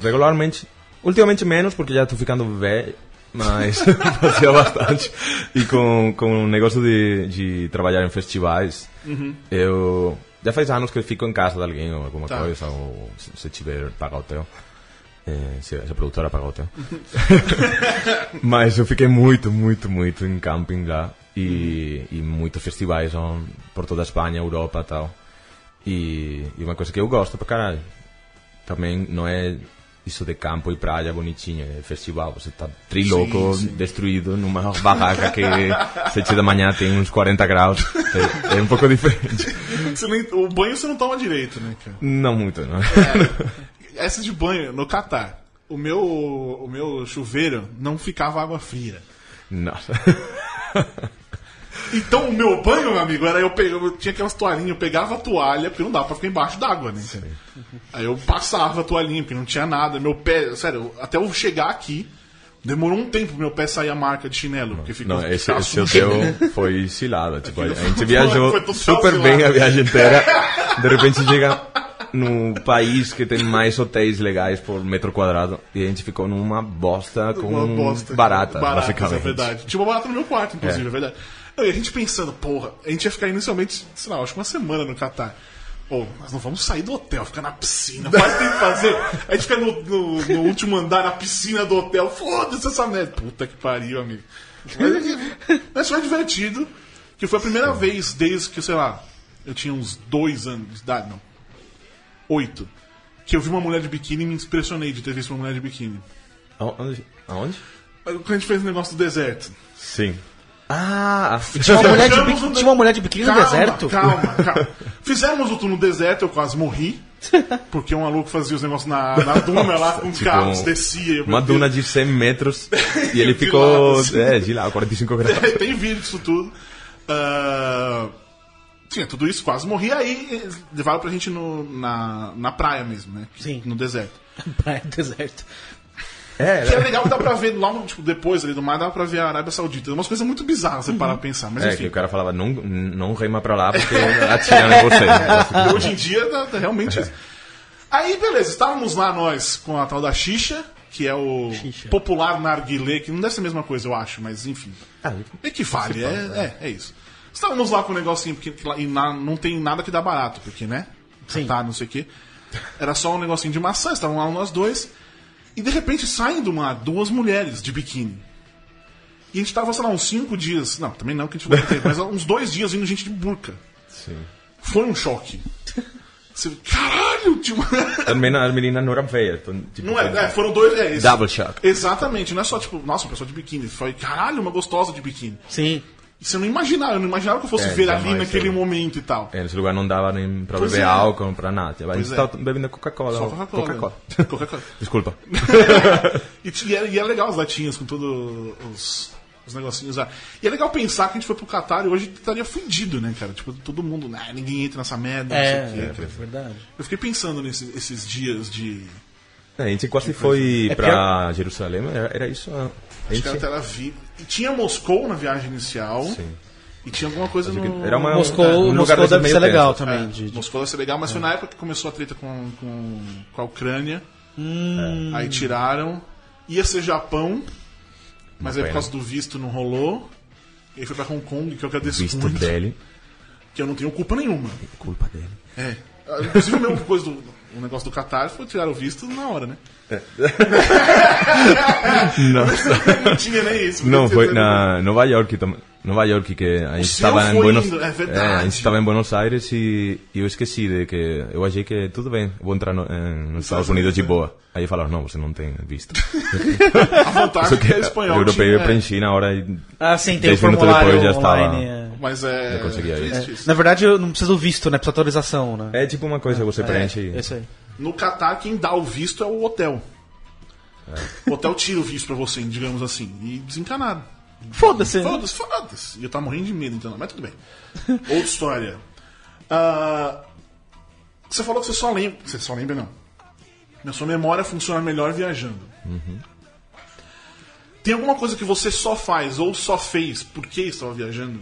regularmente. Ultimamente menos, porque já tô ficando velho. Mas fazia bastante. E com, com o negócio de, de trabalhar em festivais, eu. Já faz anos que eu fico em casa de alguém ou alguma Tá. coisa, ou se, se tiver paga hotel. É, se a produtora paga hotel. Mas eu fiquei muito, muito, muito em camping lá. E, e muitos festivais por toda a Espanha, Europa e tal. E, e uma coisa que eu gosto pra caralho. Também não é isso de campo e praia bonitinho, é festival. Você tá triloco, Sim, sim. destruído numa barraca que sete da manhã tem uns 40 graus. É, é um pouco diferente. Nem- o banho você não toma direito, né, cara? Não muito, não. Essa de banho, no Catar, o meu, o meu chuveiro não ficava água fria. Nossa. Então o meu banho, meu amigo, era eu pegava, eu tinha aquelas toalhinhas, eu pegava a toalha, porque não dava pra ficar embaixo d'água, né? cara? Aí eu passava a toalhinha, porque não tinha nada. Meu pé, sério, até eu chegar aqui, Demorou um tempo pro meu pé sair a marca de chinelo. Porque ficou Não, esse, esse sujo. hotel foi cilada. Tipo, a gente viajou super bem a viagem inteira. De repente chega no país que tem mais hotéis legais por metro quadrado e a gente ficou numa bosta com Uma bosta. barata, Baratas, basicamente. é verdade. Tinha uma barata no meu quarto, inclusive, é, verdade. Não, E a gente pensando, porra, a gente ia ficar inicialmente, sei lá, acho que uma semana no Catar. Pô, nós não vamos sair do hotel, ficar na piscina. Mas tem que fazer. A gente fica no, no- no último andar, na piscina do hotel. Foda-se essa merda. Puta que pariu, amigo. Mas, mas foi divertido. Que foi a primeira vez desde que, sei lá, eu tinha uns dois anos de idade, não. Oito. Que eu vi uma mulher de biquíni e me impressionei de ter visto uma mulher de biquíni. Aonde? Aonde? Quando a gente fez o negócio do deserto. Sim. Ah, Tinha uma, mulher de, no- tinha uma mulher de biquíni no Calma, deserto? Calma, calma. Fizemos o tour no deserto, eu quase morri. Porque um maluco fazia os negócios na, na duna lá com Tipo, carros, descia. uma duna de 100 metros e ele ficou. lado, assim. É, de lá, 45 graus. Tem vídeo disso tudo. Ah, tinha tudo isso, quase morri. Aí eles levaram pra gente no, na, na praia mesmo, né? Sim. No deserto. Praia do deserto. É, Que é legal que dá pra ver lá no, tipo, depois ali do mar, dá pra ver a Arábia Saudita. Umas coisas muito bizarras, você parar pra pensar. Mas é, enfim. que o cara falava, não, não rema pra lá porque atiram em você. E hoje em dia, tá, tá realmente. isso. Aí, beleza, estávamos lá nós com a tal da xixa, que é o Xixa. popular narguilé, que não deve ser a mesma coisa, eu acho, mas enfim. Equivale, é, é, é isso. Estávamos lá com um negocinho, porque e na- não tem nada que dá barato, porque, né? Sim. Tá, não sei o quê. Era só um negocinho de maçã, estavam lá nós dois. E de repente saem do mar duas mulheres de biquíni. E a gente tava, sei lá, uns cinco dias. Não, também não que a gente não teve, mas uns dois dias vindo gente de burca. Sim. Foi um choque. Você, caralho, tipo. Também eram feias. então, tipo, Não é, é, foram dois. É, isso. Double shock. Exatamente, não é só tipo, nossa, uma pessoa de biquíni. Foi, caralho, uma gostosa de biquíni. Sim. Você não imaginava, eu não imaginava que eu fosse É, ver ali jamais, naquele momento e tal. É, nesse lugar não dava nem pra Pois beber é. álcool, pra nada. A Pois gente é. tava bebendo Coca-Cola. Só Coca-Cola. Coca-Cola. né? Coca-Cola. Desculpa. E, t- e, é, e é legal as latinhas com todos os, os negocinhos lá. E é legal pensar que a gente foi pro Qatar e hoje estaria fudido, né, cara? Tipo, todo mundo, né, ninguém entra nessa merda, É, não sei o quê. é verdade. Eu fiquei pensando nesses esses dias de. É, a gente quase foi É pra Jerusalém, era, era isso. A Acho gente, que era Tel Aviv. E tinha Moscou na viagem inicial. Sim. E tinha alguma coisa no. era uma- Moscou, um lugar Moscou deve meio ser legal tenso. também. É, de- de- Moscou deve ser legal, mas foi na época que começou a treta com, com, com a Ucrânia. Hum. Aí tiraram. Ia ser Japão, mas aí por pena. causa do visto não rolou. E aí foi pra Hong Kong, que eu agradeço visto muito. dele. Que eu não tenho culpa nenhuma. Culpa dele. É. Inclusive, o mesmo coisa do o negócio do Qatar foi tirar o visto na hora, né? Nossa. não tinha nem isso. Não, foi na Nova York também. Nova York que a gente estava em Buenos indo, é a gente estava em Buenos Aires e, e eu esqueci de que eu achei que tudo bem, vou entrar no, em, nos Estados Unidos de boa. Aí falaram, não, você não tem visto. A vantagem é que é espanhol. europeu tinha- eu preenchi na hora e Ah, sim, tem o formulário depois já estava- online. é. Mas é. Na verdade, eu não preciso do visto, né? Precisa autorização, né? é tipo uma coisa que você preenche. e- É isso aí. No Qatar, quem dá o visto é o hotel. É. O hotel tira o visto pra você, digamos assim. E desencanado. Foda-se. né? Foda-se, foda-se. E eu tava morrendo de medo, então. Mas tudo bem. Outra história. Ah, você falou que você só lembra. Você só lembra, não. Na sua memória funciona melhor viajando. Tem alguma coisa que você só faz ou só fez porque estava viajando?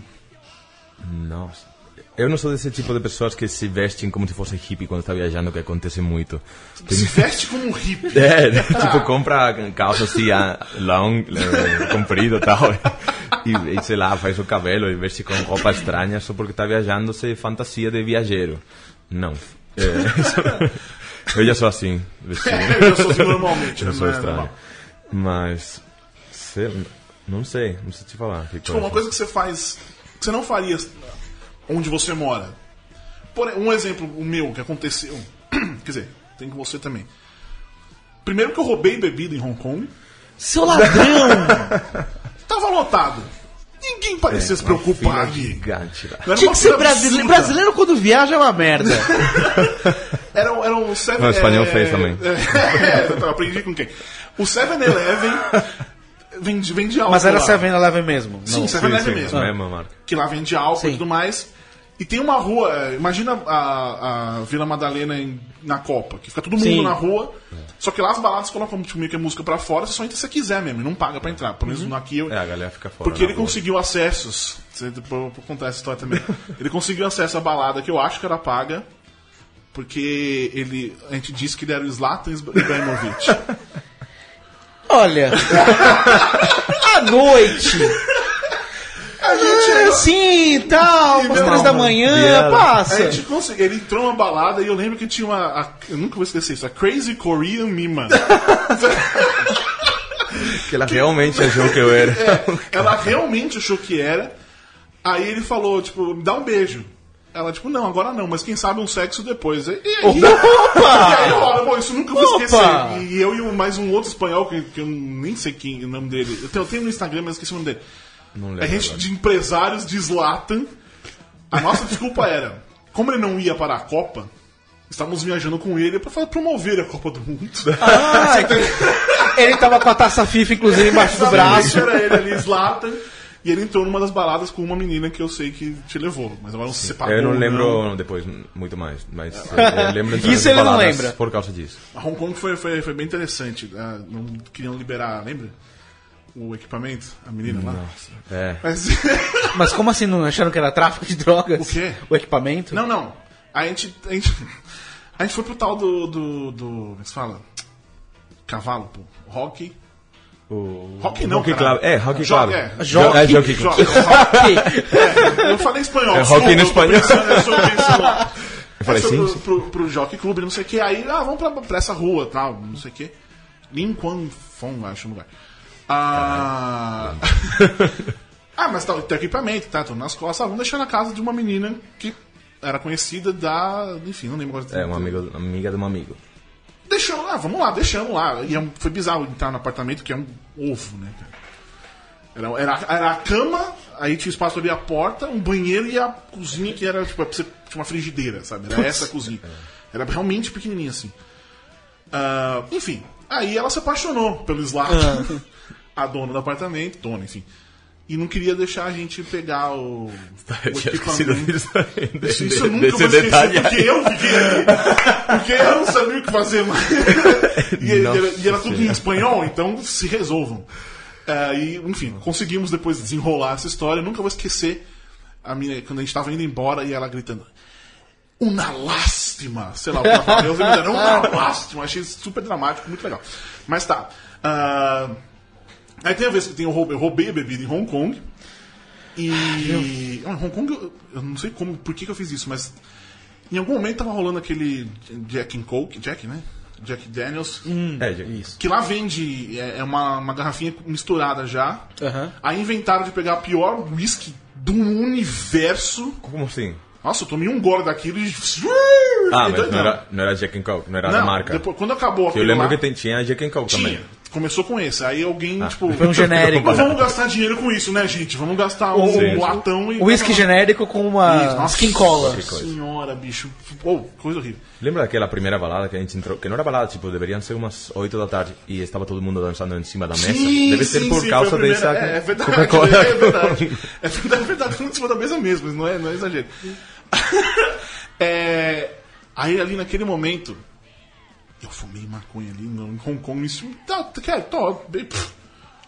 Nossa. Eu não sou desse tipo de pessoas que se vestem como se fosse hippie quando está viajando, que acontece muito. Tem- Se veste como um hippie. É, tipo, compra calça assim, ah, long, comprido e tal. E, e, sei lá, faz o cabelo e veste com roupa estranha só porque está viajando, se fantasia de viajeiro. Não. É, eu já sou assim, eu sou assim normalmente, Eu né? sou é estranho. normal. Mas, sei, não sei, não sei te falar. Que Tipo, uma coisa que você faz que você não faria onde você mora. Por, um exemplo, o meu, que aconteceu. Quer dizer, tem com você também. Primeiro que eu roubei bebida em Hong Kong. Seu ladrão! Tava lotado. Ninguém parecia se preocupar gigante Tinha que ser brasileiro. Brasileiro quando viaja é uma merda. Era, era um seven, Não, o espanhol fez também. É, eu aprendi com quem? O 7-Eleven vende, vende álcool. Mas era lá. 7-Eleven mesmo. Sim, Não. 7-Eleven Sim, sim, mesmo. mesma marca. que lá vende álcool Sim. e tudo mais. E tem uma rua, é, imagina a, a Vila Madalena em- na Copa, que fica todo mundo Sim. na rua, só que lá as baladas colocam tipo, meio que a música pra fora, você só entra se você quiser mesmo, não paga pra entrar. Pelo menos aqui eu. É, a galera fica fora. Porque ele rua. conseguiu acessos. Você- Depois eu vou contar essa história também. ele conseguiu acesso à balada que eu acho que era paga. Porque ele. A gente disse que ele era o Zlatan Ibrahimovic. Olha. à noite. a gente. É, sim, tal, umas três da manhã, Viela. A passa. gente conseguiu. Ele entrou numa balada e eu lembro que tinha uma. a- eu nunca vou esquecer isso. A Crazy Korean Mima. Que ela realmente achou que eu era. Ela realmente achou que era. Aí ele falou, tipo, me dá um beijo. Ela, tipo, não, agora não, mas quem sabe um sexo depois. E aí, e aí eu falo, pô, isso nunca vou Opa! esquecer. E eu e mais um outro espanhol, que, que eu nem sei quem o nome dele. Eu tenho, eu tenho no Instagram, mas esqueci o nome dele. Não A lembro. gente agora. de empresários de Zlatan. A nossa desculpa era, como ele não ia para a Copa, estávamos viajando com ele para promover a Copa do Mundo. Ah, então ele tava com a taça FIFA, inclusive, embaixo do braço. Era ele ali, Zlatan. E ele entrou numa das baladas com uma menina que eu sei que te levou. Mas agora não se separou. Eu não não. lembro depois muito mais, mas eh, eu lembro de Isso ele não lembra. por causa disso. A Hong Kong foi, foi, foi bem interessante. Ah, não queriam liberar, lembra? O equipamento, a menina lá. É. Mas, Mas como assim, não acharam que era tráfico de drogas? O quê? O equipamento? não, não. A gente, a gente. A gente foi pro tal do. do, do como é que se fala? Cavalo, pô. Rock. O... Rock não, caralho. Club. É, Jo- Club. é. Jockey. É, Jockey Club. Jockey. Ok. Eu falei espanhol. É hockey no espanhol. pensando- Eu sou pensando lá. Eu falei, sim, pro, sim. Pro, pro Jockey Club, não sei o que. Aí, ah, vamos pra, pra essa rua tal, não sei o que. Lin Quan Fong, acho o lugar. Ah, ah mas tá, tem equipamento, tá? Tô nas costas. Ah, vamos deixar na casa de uma menina que era conhecida da. Enfim, não lembro agora. É, uma amiga, amiga de um amigo. Deixou lá, vamos lá, deixamos lá. E é foi bizarro entrar no apartamento, que é um ovo, né, cara? Era, era, era a cama, aí tinha espaço ali a porta, um banheiro e a cozinha que era, tipo, tinha uma frigideira, sabe? Era essa a cozinha. Era realmente pequenininha, assim. Ah, enfim, aí ela se apaixonou pelo Zlatan, a dona do apartamento, dona, enfim. E não queria deixar a gente pegar o, o Eu esquecido equipamento. disso. Isso, Desse, isso eu nunca vou esquecer, detalhe porque eu fiquei ali. Porque eu não sabia o que fazer mais. e, e era, e era tudo em espanhol, então se resolvam. É, e, enfim, conseguimos depois desenrolar essa história. Eu nunca vou esquecer a minha, quando a gente estava indo embora e ela gritando. Uma lástima! Sei lá o que ela falou. Eu falei, "Era uma lástima! Achei super dramático, muito legal. Mas tá. ah, aí tem a vez que tem, eu, roubei, eu roubei a bebida em Hong Kong. E. Ah, Hong Kong, eu, eu não sei como, por que, que eu fiz isso, mas. Em algum momento tava rolando aquele Jack and Coke, Jack, né? Jack Daniels. É, gente. Isso. Que lá vende, é é uma, uma garrafinha misturada já. Aham. Aí inventaram de pegar a pior whisky do universo. Como assim? Nossa, eu tomei um gole daquilo e. Ah, E mas não era, não era Jack and Coke, não era da Não, marca. depois, quando acabou Que eu aquilo lembro lá, que tem- tinha Jack and Coke tinha. também. Começou com esse. Aí alguém, tipo. Foi um genérico. Mas vamos gastar dinheiro com isso, né, gente? Vamos gastar um, Sim. latão e. O whisky genérico com uma Isso, nossa skin cola. Senhora, bicho. Oh, coisa horrível. Lembra daquela primeira balada que a gente entrou? Que não era balada, tipo, deveriam ser umas 8 da tarde e estava todo mundo dançando em cima da mesa. Deve ser por sim, causa foi a primeira- dessa É, é verdade, é verdade. É verdade, é verdade. Em cima da mesa mesmo, não é, não é exagero. É, aí ali naquele momento, eu fumei maconha ali no em Hong Kong. Isso, tá, quer, tô, bem, pff,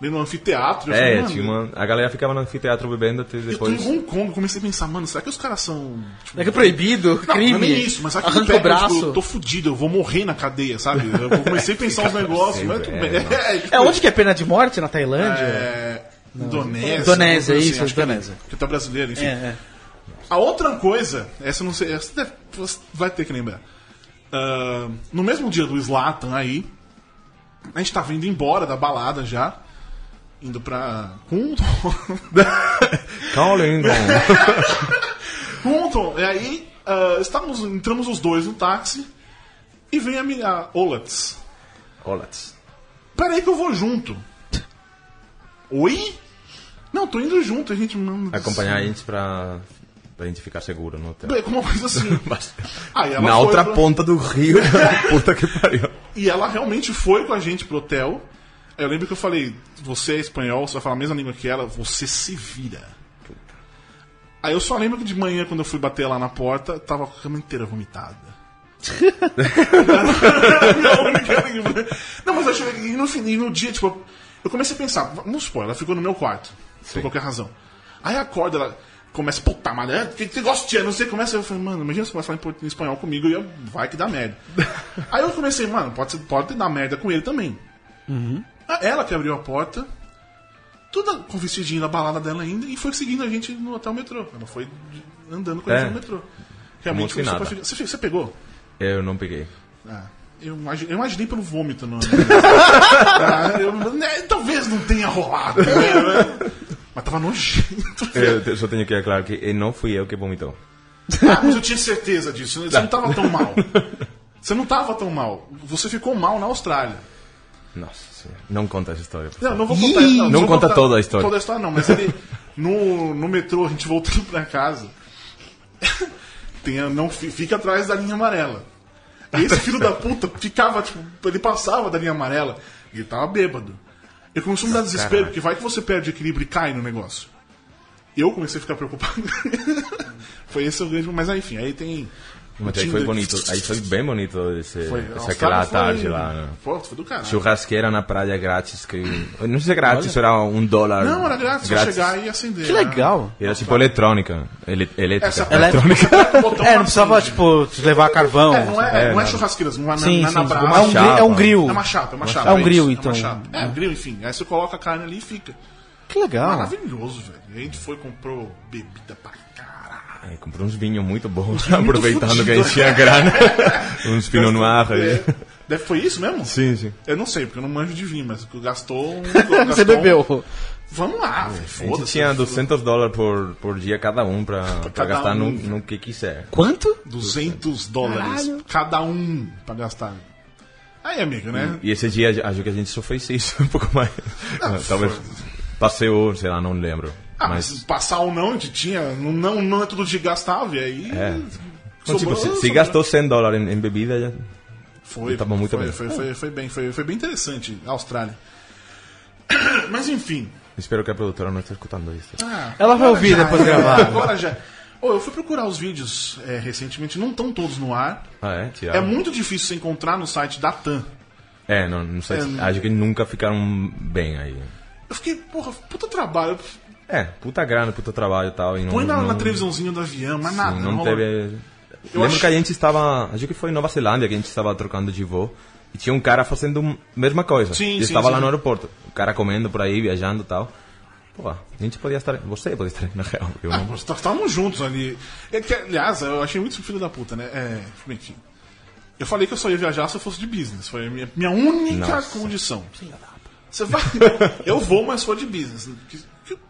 ali no anfiteatro. eu falei, É, mano, tinha uma, a galera ficava no anfiteatro bebendo até Eu tô em depois. Hong Kong, comecei a pensar, mano, será que os caras são. Tipo, É que é proibido, não, crime. não é isso, mas será que me arranca o pegam, braço. tipo, eu tô fudido, eu vou morrer na cadeia, sabe? Eu comecei a pensar uns negócios, mas tudo sempre, bem. é, É, tipo, É onde que é pena de morte? Na Tailândia? É, Indonésia. Indonésia, alguma coisa isso, acho que é- Indonésia. Que tá brasileiro, enfim. É, é. A outra coisa, essa eu não sei, essa deve- você vai ter que lembrar. Ah, no mesmo dia do Slatan aí, a gente tava indo embora da balada já, indo pra Hunton. Colin, Hunton, e aí estávamos, entramos os dois no táxi e vem a minha Olatz. Olá. Peraí que eu vou junto. Oi? Não, tô indo junto, a gente. mano Acompanhar a gente pra, pra gente ficar seguro no hotel. É como uma coisa assim. Na outra pra- ponta do rio, puta que pariu. E ela realmente foi com a gente pro hotel. Eu lembro que eu falei, você é espanhol, você vai falar a mesma língua que ela, você se vira. Aí eu só lembro que de manhã, quando eu fui bater lá na porta, tava com a cama inteira vomitada. Não, mas eu achei. E no, fim- e no dia, tipo, eu comecei a pensar, vamos supor, ela ficou no meu quarto, por qualquer razão. Aí acorda, ela começa, puta, mas é, que, que gostinha, não sei, começa, eu falei, mano, imagina se começa a falar em espanhol comigo, e eu, vai que dá merda. Aí eu comecei, mano, pode, pode dar merda com ele também. Ah, Ela que abriu a porta, toda com vestidinho da balada dela ainda, e foi seguindo a gente no até o metrô. Ela foi andando com a gente É. no metrô. Realmente começou nada. pra Você, você pegou? Eu não peguei. Ah, eu, imagi- eu imaginei pelo vômito. No... Ah, eu- né, talvez não tenha rolado. né? Mas tava nojento. Eu só tenho que aclarar que não fui eu que vomitou. Ah, mas eu tinha certeza disso. Você não tava tão mal. Você não tava tão mal. Você ficou mal na Austrália. Nossa senhora. Não conta essa história. Não, não vou contar. Não, Não vou conta contar toda a história. Toda a história não, mas ele. No, no metrô, a gente voltando pra casa. Tem, a- não, fi- fica atrás da linha amarela. E esse filho da puta ficava, tipo, ele passava da linha amarela e ele tava bêbado. Eu comecei a me dar desespero, Caralho. porque vai que você perde equilíbrio e cai no negócio. Eu comecei a ficar preocupado. Foi esse o grande. Mas aí, enfim, aí tem. Mas aí foi bonito. Aí foi bem bonito esse, Foi, essa aquela foi- tarde lá. Né? Pô, foi do caralho. Churrasqueira na praia grátis. Que... Não sei se é grátis, era um dólar. Não, era grátis, só chegar e acender. Que né? legal. Era tipo eletrônica. Ele, elétrica. Essa o botão É, não precisava, tipo, levar carvão. É, não é, É, não é nada. churrasqueiras, não é, Sim, é sim, na brasa. é um, gri- é um grill. É uma chapa, é uma chapa. É um isso, grill, É então. uma chapa. É, grill, enfim. Aí você coloca a carne ali e fica. Que legal. Maravilhoso, velho. A gente foi, comprou bebida pra caralho. É, comprou uns vinhos muito bons, aproveitando que a gente tinha grana. uns Pinot Noir aí. É, deve- foi isso mesmo? Sim, sim. Eu não sei, porque eu não manjo de vinho, mas gastou. um- Você gastou bebeu. Vamos lá, velho. A gente Foda-se. tinha 200 dólares por, por dia cada um pra, pra cada gastar um. no, no que quiser. Quanto? 200 dólares. Caralho. Cada um pra gastar. Aí, amigo, né? E esse dia acho que a gente só fez isso, um pouco mais. Talvez passeou, sei lá, não lembro. Ah, mas mas passar ou não, a gente tinha. Não, não, é tudo de gastar, velho. Aí. É. sobrou- tipo, se, se gastou 100 dólares em, em bebida, já... Foi, Tava muito foi, bem. Foi, foi, foi bem, foi, foi bem interessante a Austrália. Mas enfim. espero que a produtora não esteja escutando isso. Ah, Ela vai ouvir já, depois é, gravar. Agora já. Ô, eu fui procurar os vídeos é, recentemente, não estão todos no ar. Ah, é? É muito difícil você encontrar no site da TAM. É, não, não sei. se- É, acho que nunca ficaram bem aí. Eu fiquei, porra, puta trabalho. É, puta grana, puta trabalho e tal. E não, Põe na, não, na televisãozinha do avião, mas sim, nada. não rola. teve. Eu Lembro acho- que a gente estava. Acho que foi em Nova Zelândia que a gente estava trocando de voo. E tinha um cara fazendo a mesma coisa. Sim, e sim, estava sim. lá no aeroporto. O cara comendo por aí, viajando e tal. Pô, a gente podia estar. Você podia estar na real. Eu Ah, não. nós tá- estávamos juntos ali. É que, aliás, eu achei muito filho da puta, né? É, enfim. Eu falei que eu só ia viajar se eu fosse de business. Foi a minha, minha única Nossa. condição. Você vai. eu vou, mas sou de business.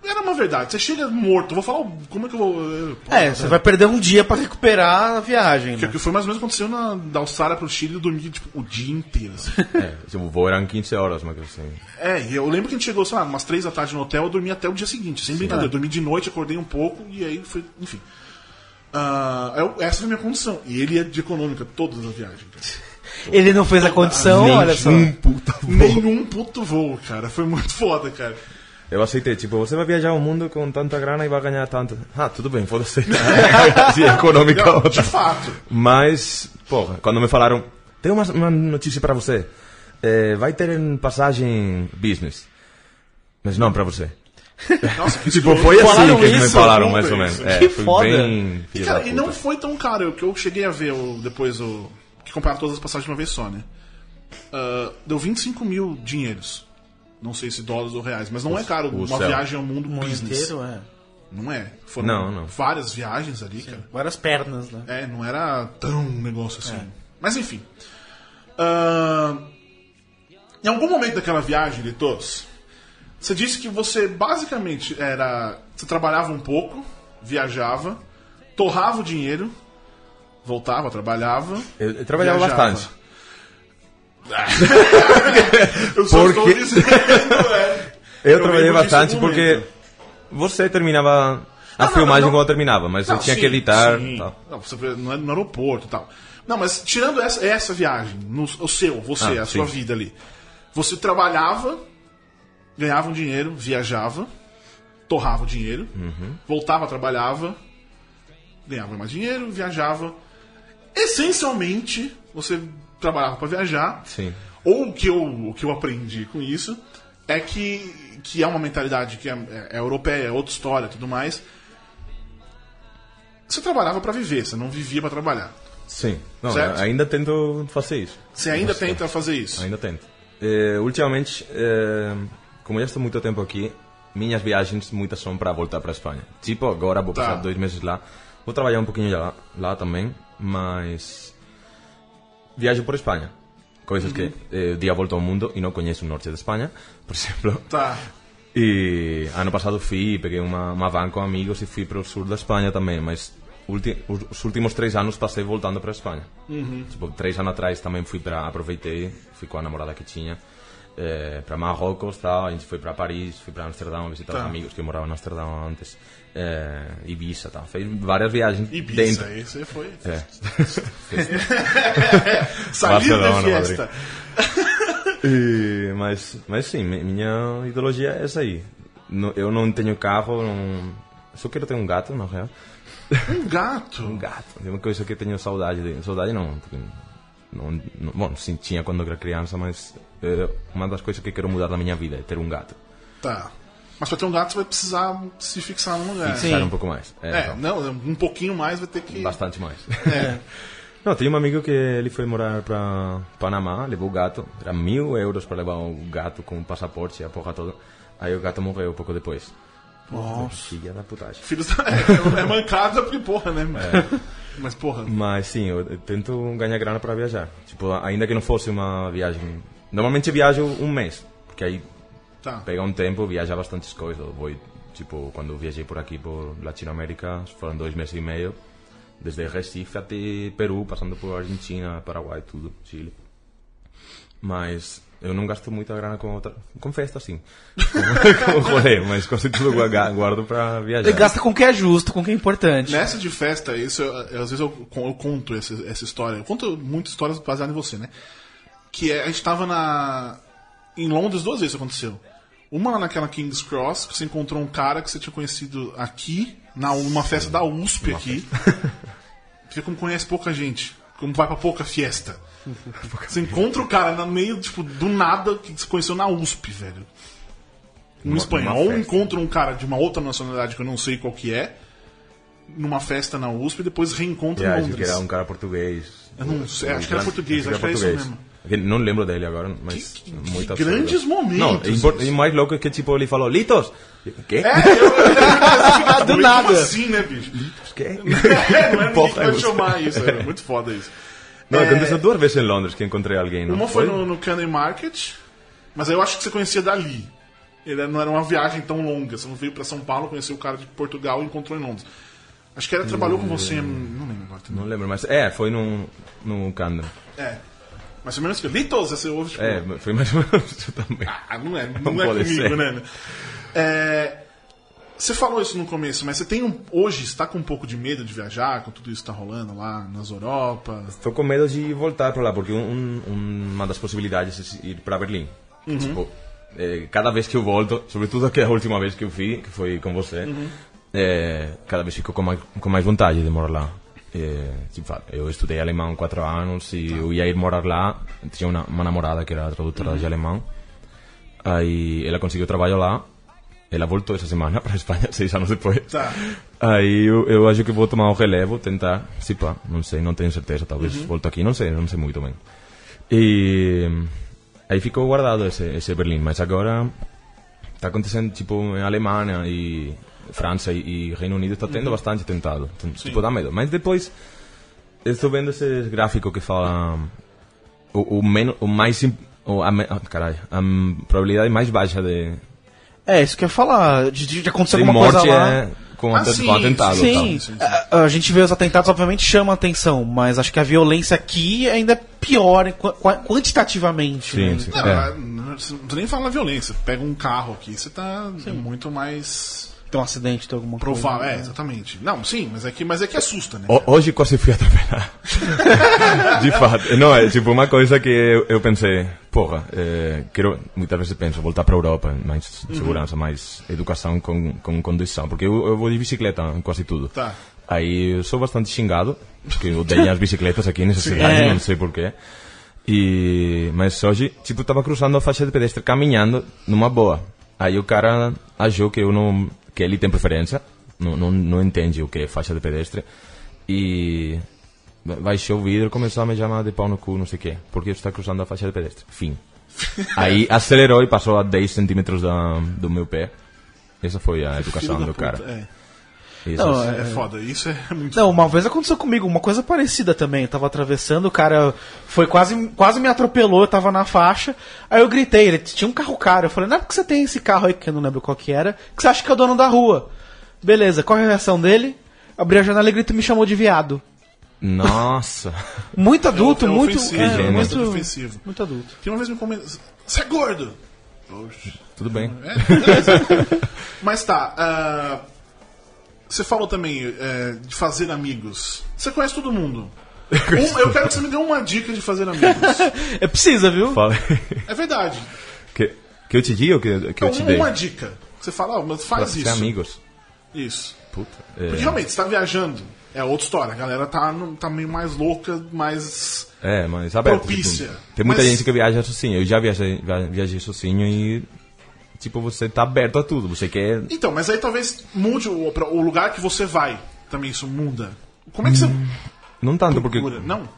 Era uma verdade. Você chega morto, eu vou falar como é que eu vou. eu- É, você vai perder um dia pra recuperar a viagem. Que, Né? que foi mais ou menos aconteceu na, da Austrália pro Chile, eu dormi tipo, o dia inteiro. assim. É, tipo, o voo eram 15 horas, mas assim. É, eu lembro que a gente chegou, sei lá, umas três da tarde no hotel, eu dormi até o dia seguinte, sem brincadeira. Eu dormi de noite, acordei um pouco e aí foi, enfim. Eu- essa foi a minha condição. E ele é de econômica todas as viagens. cara. Ele não fez a condição, olha só. Um puta voo. Nenhum puto voo, cara. Foi muito foda, cara. Eu aceitei, tipo, você vai viajar o mundo com tanta grana e vai ganhar tanto. Ah, tudo bem, foda-se. Se é econômica Não, de fato. Mas, porra, quando me falaram, tem uma, uma notícia pra você. Eh, vai ter em passagem business. Mas não pra você. Nossa, que Tipo, foi assim que eles me falaram, mais ou menos. É, Que foda. bem E, cara, e não foi tão caro, que eu cheguei a ver o, depois o. que comprava todas as passagens de uma vez só, né? Ah, deu 25 mil dinheiros. Não sei se dólares ou reais, mas não é caro o uma céu. viagem ao mundo O mundo business. inteiro, é. Não é. Foram Não, não. várias viagens ali, cara. Várias pernas, né? É, não era tão um negócio assim. Mas enfim. Ah, em algum momento daquela viagem, Litos, você disse que você basicamente era. Você trabalhava um pouco, viajava, torrava o dinheiro, voltava, trabalhava. Eu, eu trabalhava Viajava. bastante. Eu só Porque- estou dizendo, é. Eu, trabalhei disso em bastante porque você terminava a Não, não, filmagem não. quando eu terminava, mas eu Não, tinha sim, que editar tal. Não, você no, no aeroporto e tal. Não, mas tirando essa, essa viagem, no, o seu, você, Ah, a sua sim. vida ali. Você trabalhava, ganhava um dinheiro, viajava, torrava o dinheiro, voltava, trabalhava, ganhava mais dinheiro, viajava. Essencialmente, você trabalhava para viajar. Sim. Ou o que eu, o que eu aprendi com isso é que, que é uma mentalidade que é, é- é europeia, é outra história tudo mais. Você trabalhava para viver, você não vivia para trabalhar. Sim. Não, ainda tento fazer isso. Você ainda tenta fazer isso. Ainda tento. Eh, ultimamente, eh, como já estou muito tempo aqui, minhas viagens muitas são para voltar para a Espanha. Tipo, agora vou Tá. passar dois meses lá. Vou trabalhar um pouquinho lá, lá também, mas viajo por Espanha. Coisas que eh, um dia volto ao mundo e não conheço o norte de Espanha, por exemplo. Tá. E ano passado fui, peguei uma, van com amigos e fui para o sul da Espanha também, mas ulti, os, os últimos três anos passei voltando para a Espanha. Tipo, três anos atrás também fui para, aproveitei, fui com a namorada que tinha, eh, para Marrocos, tal, a gente foi para Paris, fui para Amsterdão visitar Tá. os amigos que moravam em Amsterdão antes, eh, Ibiza, tal. Fez várias viagens Ibiza, dentro. aí você foi. É. De Barcelona, fiesta. E, mas, mas sim, mi- minha ideologia é essa aí. Eu não tenho carro, não... só quero ter um gato, na real. Um gato. Um gato. É uma coisa que tenho saudade de. Saudade não, não, não bom, sim, tinha quando era criança, mas é uma das coisas que quero mudar na minha vida é ter um gato. Tá. Mas pra ter um gato você vai precisar se fixar num lugar. Sim. Fixar um pouco mais. É, É, então, não, um pouquinho mais vai ter que. bastante mais. É. Não, tinha um amigo que ele foi morar para Panamá, levou o gato, era mil euros para levar o gato com o passaporte e a porra toda. Aí o gato morreu pouco depois. Nossa. Filha da putagem. Filhos da... é, é mancada porque porra, né? É. Mas porra. Mas sim, eu tento ganhar grana para viajar. Tipo, ainda que não fosse uma viagem. Normalmente viajo um mês, porque aí Tá. pega um tempo, viaja bastantes coisas. Vou, tipo, quando viajei por aqui, por Latinoamérica, foram dois meses e meio. Desde Recife até Peru, passando por Argentina, Paraguai, tudo, Chile. Mas eu não gasto muita grana com outra. Com festa, sim. Com, com rolê, mas quase tudo eu gua- guardo para viajar. Ele gasta com o que é justo, com o que é importante. Nessa de festa, isso, eu- às vezes eu, eu conto essa, essa história. Eu conto muitas histórias baseadas em você, né? Que é, a gente tava na. Em Londres duas vezes isso aconteceu. Uma lá naquela King's Cross, que você encontrou um cara que você tinha conhecido aqui, na, numa festa da USP aqui. Porque como conhece pouca gente, como vai pra pouca fiesta. Você encontra o cara no meio, tipo, do nada que você conheceu na USP, velho. Um Numa- espanhol festa. encontra um cara de uma outra nacionalidade que eu não sei qual que é, numa festa na USP e depois reencontra Eu em acho que Londres. era um cara português. Eu não sei, acho que era português, acho que era isso mesmo. Não lembro dele agora, mas Que- que- muito que grandes momentos. Não, e impor- e mais louco é que tipo ele falou, Litos! Quê? É, eu, eu, Do Como nada. assim, né, bicho? Quê? É, não é ninguém Porra, que vai você. chamar isso, é muito foda isso. Não, É, aconteceu duas vezes em Londres que encontrei alguém, não Uma foi no, no Canary Market, mas eu acho que você conhecia dali. Ele não era uma viagem tão longa. Você não veio pra São Paulo, conheceu o cara de Portugal e encontrou em Londres. Acho que ele trabalhou com você, não lembro agora também. Não lembro, mas é, foi no, no Camden. É. Mas pelo menos que Litos, você ouve, tipo, É, foi mais ou menos também. Ah, não é, Não não é comigo, ser. né? É, você falou isso no começo, mas você tem um. Hoje está com um pouco de medo de viajar, com tudo isso que está rolando lá nas Europas. Estou com medo de voltar para lá, porque um, um, uma das possibilidades é ir para Berlim. Tipo, eh, cada vez que eu volto, sobretudo que a última vez que eu fui, que foi com você, eh, cada vez fico com mais, com mais vontade de morar lá. Eh, tipo, eu estudei alemão quatro anos e eu ia ir morar lá. Tinha uma, uma namorada que era tradutora de alemão. Aí ela conseguiu trabalho lá. Ela voltou essa semana para a Espanha, seis anos depois. Tá. Aí eu, eu acho que vou tomar o relevo, tentar, se pá, não sei, não tenho certeza, talvez Uhum. volto aqui, não sei, não sei muito bem. E aí ficou guardado esse, esse Berlim, mas agora está acontecendo tipo em Alemanha e França e, e Reino Unido está Uhum. tendo bastante tentado, tipo dá medo. Mas depois eu estou vendo esse gráfico que fala o, o, menos, o mais, o, a, ah, caralho, a probabilidade mais baixa de, É, isso que eu ia falar. De, de acontecer de alguma morte coisa lá. é com, Ah, atent- sim, com atentado. Sim, tal. sim, sim. A, a gente vê os atentados, obviamente chama atenção, mas acho que a violência aqui ainda é pior qua- qua- quantitativamente. Sim, né? sim. Não, É. não, você não precisa nem falar violência. Pega um carro aqui, você tá é muito mais Tem um acidente, tem alguma provável. coisa. É, exatamente. Não, sim, mas é que, mas é que assusta, né? Ho- Hoje quase fui atropelado. De fato. Não, é tipo uma coisa que eu, eu pensei, porra, eh, quero, muitas vezes penso voltar para a Europa, mais segurança, mais educação com, com condução, porque eu, eu vou de bicicleta em quase tudo. Tá. Aí eu sou bastante xingado, porque eu odeio as bicicletas aqui nessa cidade, É. não sei porquê. E, mas hoje, tipo, eu tava cruzando a faixa de pedestre caminhando numa boa. Aí o cara achou que eu não, que ele tem preferência, não, não, não entende o que é faixa de pedestre. E baixou o vidro e começou a me chamar de pau no cu, não sei o quê, porque estou cruzando a faixa de pedestre. Fim. Aí acelerou e passou a 10 centímetros da, do meu pé. Essa foi a educação do puta, cara. É. Isso. Não, É foda, isso é muito Não, uma vez aconteceu comigo, uma coisa parecida também. Eu tava atravessando, o cara foi quase, quase me atropelou, eu tava na faixa. Aí eu gritei, ele tinha um carro caro. Eu falei, não é porque você tem esse carro aí, que eu não lembro qual que era, que você acha que é o dono da rua. Beleza, qual é a reação dele? Abri a janela e grito e me chamou de viado. Nossa. Muito adulto, é muito. ofensivo, é, gênio. muito, muito ofensivo. muito adulto. Que uma vez me comentou. Você é gordo! Oxe. Tudo bem. É. Mas tá. ah, você falou também é, de fazer amigos. Você conhece todo mundo. Um- eu quero que você me dê uma dica de fazer amigos. É precisa, viu? Fala. É verdade. que, que eu te digo ou que, que eu te Então, dei? uma dica. Você fala, ó, mas Pra faz ser isso. amigos. Isso. Puta. Porque É, realmente, você tá viajando. É outra história. A galera tá, tá meio mais louca, mais. é mas aberto. Propícia. tipo, tem muita Mas- gente que viaja sozinho. Eu já viajei, via- viajei sozinho e. Tipo, você tá aberto a tudo. Você quer. Então, mas aí talvez mude o, o lugar que você vai. Também isso muda. Como é que você Não tanto, porque. procura? Não?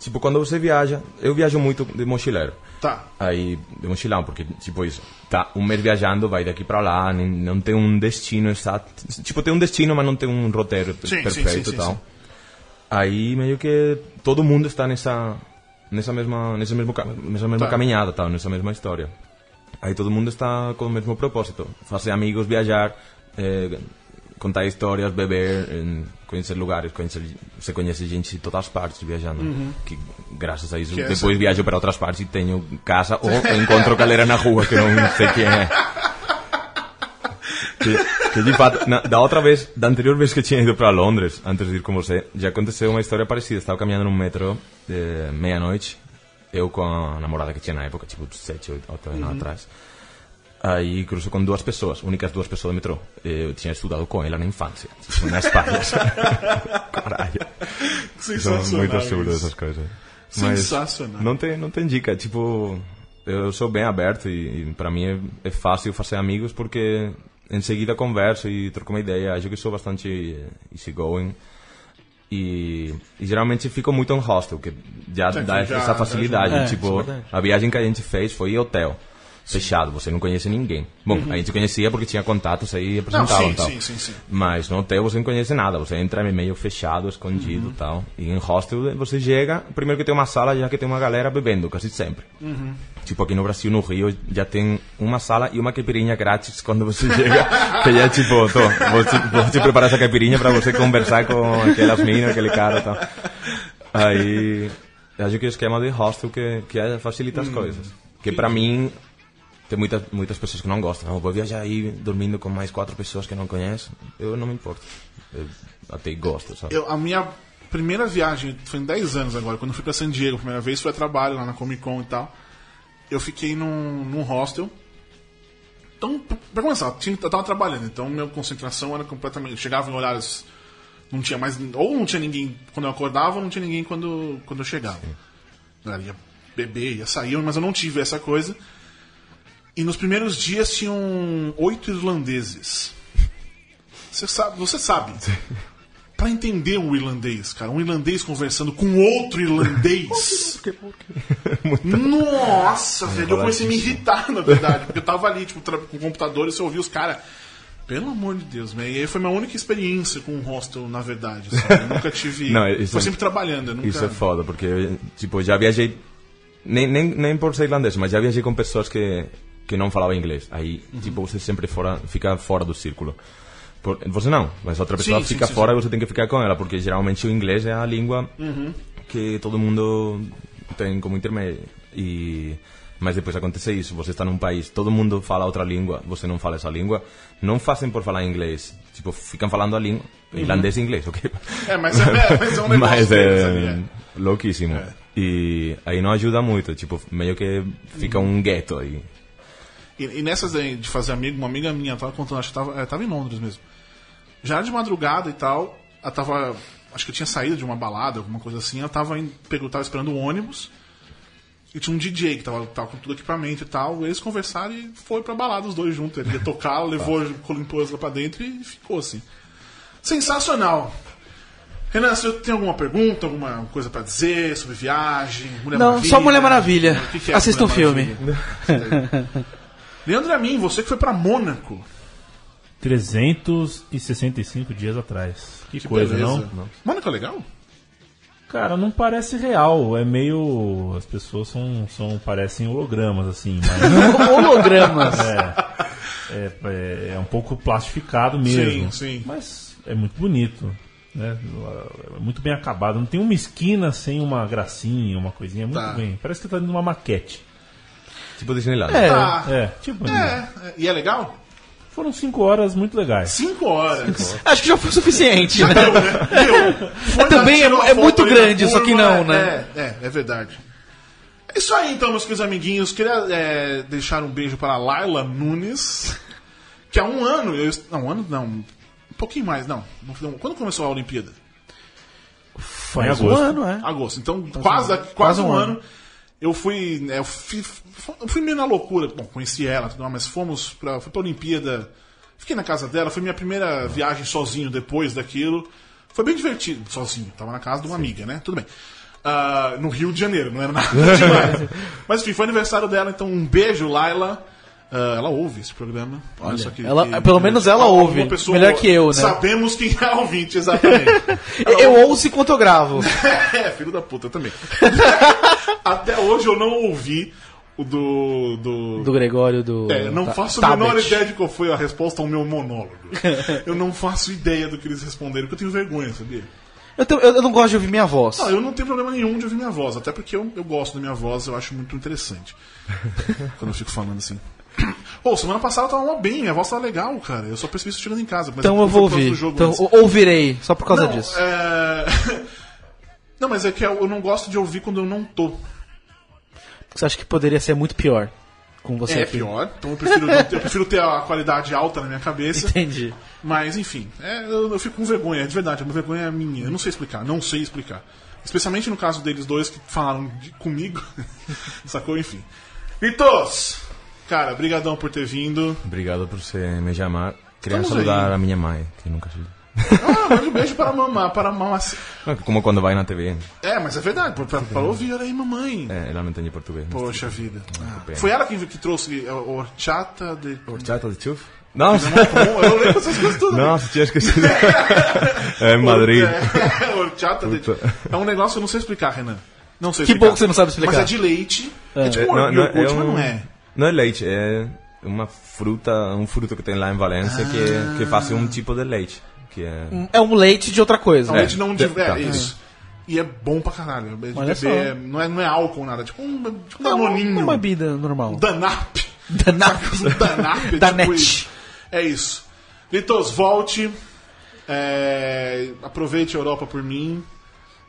Tipo, quando você viaja. Eu viajo muito de mochileiro. Tá. Aí, de mochilão, porque, tipo, isso. Tá um mês viajando, vai daqui pra lá, nem- não tem um destino exato. Tipo, tem um destino, mas não tem um roteiro Sim, perfeito e tal. sim. Aí, meio que todo mundo está nessa. Nessa mesma, nesse mesmo, nessa mesma Tá. caminhada, tal, nessa mesma história. Aí todo mundo está com o mesmo propósito. Fazer amigos, viajar, eh, contar histórias, beber, conhecer lugares, conhecer, você conhece gente de todas as partes viajando. Que graças a isso Que é depois essa- viajo para outras partes e tenho casa ou encontro galera na rua que não sei quem é. Que, que de fato, na- da outra vez, da anterior vez que tinha ido para Londres, antes de ir com você, já aconteceu uma história parecida. Estava caminhando num metro de meia-noite, eu com a namorada que tinha na época, tipo 7, 8, 8 anos atrás. Aí cruzo com duas pessoas, únicas duas pessoas do metrô. Eu tinha estudado com ela na infância, tipo, nas. Caralho. São Sensacional. muito isso. essas coisas. Sensacional. Não tem, não tem dica. Tipo, eu sou bem aberto e, e para mim é, é fácil fazer amigos porque em seguida converso e troco uma ideia. Acho que sou bastante eh, easygoing. E, e geralmente fico muito em hostel, que já Sim, dá já- essa já facilidade. É, isso tipo, é a viagem que a gente fez foi hotel. Fechado, você não conhece ninguém. Bom, a gente conhecia porque tinha contatos aí e Não, apresentavam sim, e tal. sim, sim, sim. Mas no hotel você não conhece nada, você entra meio fechado, escondido Uhum. tal. E em hostel você chega, primeiro que tem uma sala já que tem uma galera bebendo, quase sempre. Uhum. Tipo aqui no Brasil, no Rio, já tem uma sala e uma caipirinha grátis quando você chega. que já é tipo, tô, vou, te, vou te preparar essa caipirinha pra você conversar com aquelas minas, aquele cara e tal. Aí, acho que o esquema de hostel que, que é- facilita as Hum. coisas. Que pra mim, tem muitas, muitas pessoas que não gostam. Não, vou viajar aí dormindo com mais quatro pessoas que não conheço. Eu não me importo. Eu até gosto, sabe? Eu, a minha primeira viagem, foi em 10 anos agora, quando eu fui pra San Diego, a primeira vez foi a trabalho lá na Comic Con e tal. Eu fiquei num, num hostel. Então, pra começar, eu tinha- eu tava trabalhando, então minha concentração era completamente. Chegava em horários. Não tinha mais. Ou não tinha ninguém quando eu acordava, ou não tinha ninguém quando, quando eu chegava. Eu ia beber, ia sair, mas eu não tive essa coisa. E nos primeiros dias tinham oito irlandeses. Você sabe, você sabe. Pra entender um irlandês, cara, um irlandês conversando com outro irlandês. Nossa, velho, eu comecei a me irritar, na verdade, porque eu tava ali, tipo, com o computador e você ouvia os caras. Pelo amor de Deus, velho. E aí foi minha única experiência com um hostel, na verdade. Eu nunca tive. Não, isso foi é- sempre trabalhando, nunca. Isso é foda, porque, tipo, já viajei, nem, nem, nem por ser irlandês, mas já viajei com pessoas que, que não falavam inglês. Aí, Uhum. tipo, você sempre fora, fica fora do círculo. Por- você não, mas outra pessoa Sim, fica sim, fora sim. e você tem que ficar com ela, porque geralmente o inglês é a língua Uhum. que todo mundo tem como intermédio. E, mas depois acontece isso, você está num país, todo mundo fala outra língua, você não fala essa língua, não fazem por falar inglês, tipo, ficam falando a língua, irlandês e inglês, ok? É, mas é, mas é um negócio Mas é ali, é. louquíssimo. E aí não ajuda muito, tipo, meio que fica um gueto aí. E, e nessas aí de fazer amigo, uma amiga minha tava contando, acho que tava, é, tava em Londres mesmo. Já de madrugada e tal, ela tava. Acho que eu tinha saído de uma balada, alguma coisa assim, ela tava, em, pegou, tava esperando o ônibus. E tinha um DJ que tava, tava com todo o equipamento e tal. Eles conversaram e foi pra balada os dois juntos. Ele ia tocar, levou, limpou lá pra dentro e ficou assim. Sensacional. Renan, você tem alguma pergunta, alguma coisa pra dizer sobre viagem? Mulher Não, só Mulher Maravilha. O que que é Assista Mulher um filme. Leandro Amin, você que foi pra Mônaco. 365 dias atrás. Que, coisa, beleza. não? Mônaco é legal? Cara, não parece real. É meio. As pessoas são, são parecem hologramas, assim. Mas Hologramas. é, é, é, é um pouco plastificado mesmo. Sim, sim. Mas é muito bonito. Né? É muito bem acabado. Não tem uma esquina sem uma gracinha, uma coisinha. Muito Tá. bem. Parece que tá numa maquete. Tipo Disneyland. É. Tá. É, tipo. É, é. E é legal? Foram cinco horas muito legais. Cinco horas. Acho que já foi suficiente, né? Meu, foi Também lá, é- tirou é foto muito ali grande, só que não, né? É, é, é verdade. É isso aí então, meus queridos amiguinhos. Queria é, deixar um beijo para a Laila Nunes, que há um ano, eu, não, um ano não, um pouquinho mais, não. não- Quando começou a Olimpíada? Foi em um agosto. ano, é. Agosto. Então, quase, quase, quase um, um ano. Eu fui, né, eu fui, fui meio na loucura. Bom, conheci ela, tudo mais, mas fomos pra, fui pra Olimpíada. Fiquei na casa dela, foi minha primeira viagem sozinho depois daquilo. Foi bem divertido, sozinho. Tava na casa de uma amiga, né? Tudo bem. Ah, no Rio de Janeiro, não era nada demais. Mas enfim, foi aniversário dela, então um beijo, Laila. Ah, ela ouve esse programa. Olha, só que, ela- que- pelo menos ela ouve. pessoa- Melhor que eu, né? Sabemos quem é ouvinte, exatamente. Eu ouço enquanto eu gravo. É, filho da puta, eu também. Até hoje eu não ouvi o do. do... Do Gregório, do. É, não faço a menor ideia de qual foi a resposta ao meu monólogo. eu não faço ideia do que eles responderam, porque eu tenho vergonha, sabia? Eu, tenho- eu- eu não gosto de ouvir minha voz. Não, eu não tenho problema nenhum de ouvir minha voz, até porque eu, eu gosto da minha voz, eu acho muito interessante. quando eu fico falando assim. Pô, semana passada eu tava bem, minha voz tava legal, cara. Eu só percebi isso chegando em casa. mas então é eu vou ouvir. jogo Então ouvirei, só por causa não, disso. é... não, mas é que eu não gosto de ouvir quando eu não tô. Você acha que poderia ser muito pior com você É aqui? pior, então eu prefiro, eu prefiro ter a qualidade alta na minha cabeça. Entendi. Mas, enfim, é, eu, eu fico com vergonha, de verdade, é uma vergonha minha. Eu não sei explicar, não sei explicar. Especialmente no caso deles dois que falaram de- comigo. Sacou? Enfim. Vitos! Cara, brigadão por ter vindo. Obrigado por você me chamar. Queria Estamos saludar aí. a minha mãe, que nunca ajuda. Ah, mande um beijo para a mamãe, para a mamãe. Como quando vai na TV. É, mas é verdade, pra, pra, pra ouvir, olha aí, mamãe. É, ela não entende português. Poxa vida. Ah, foi ela que, que trouxe a horchata de. Horchata de chuf? Nossa, Bom, eu lembro essas coisas tudo. nossa, tinha esquecido. é em Madrid. É, horchata de... É um negócio que eu não sei explicar, Renan. Não sei Que explicar. bom que você não sabe explicar. Mas é de leite. É, tipo um não, iogurte, é mas um- não é. Não é leite, é uma fruta, um fruto que tem lá em Valência que, que faz um tipo de leite. Que é... É um leite de outra coisa. É um leite não de... tá. É, isso. E é bom pra caralho. É de Olha beber, só. não, é, não é álcool, nada. Tipo um, tipo um É uma, danoninho. uma bebida normal. Danap. Danap. Danap. Da tipo. É isso. Litos, volte. É, aproveite a Europa por mim.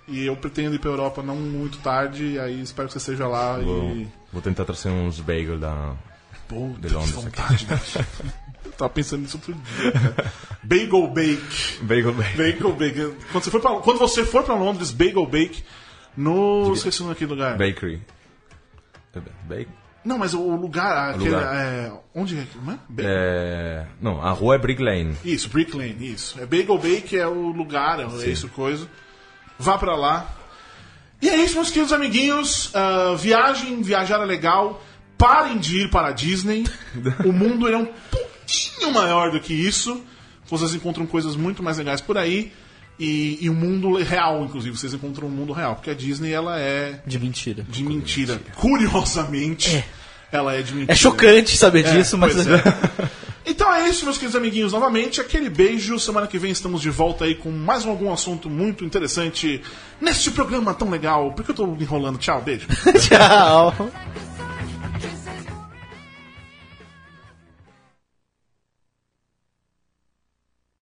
E eu pretendo ir pra Europa não muito tarde. Aí espero que você esteja lá. Vou, E... vou tentar trazer uns bagel da... Pô, De Londres vontade, tava pensando nisso outro dia, cara. Bagel Bake. Bagel bake. Bagel Bake. Quando você for pra, quando você for pra Londres, Bagel Bake no... Esqueci o nome daquele lugar. Bakery. É Bake? Não, mas o lugar... Aquele, lugar. É, onde é? Não é? É... Não, a rua é Brick Lane. Isso, Brick Lane, isso. É Bagel Bake é o lugar, é isso, coisa. Vá pra lá. E é isso, meus queridos amiguinhos. Ah, viagem, viajar é legal. Parem de ir para a Disney. o mundo é um pouquinho maior do que isso. Vocês encontram coisas muito mais legais por aí. E, e o mundo real, inclusive. Vocês encontram o mundo real. Porque a Disney, ela é De mentira. de mentira. Curiosamente, ela é de mentira. É chocante saber É, disso, mas. pois é. Então é isso, meus queridos amiguinhos. Novamente, aquele beijo. Semana que vem estamos de volta aí com mais algum assunto muito interessante neste programa tão legal. Por que eu tô enrolando? Tchau, beijo. Tchau.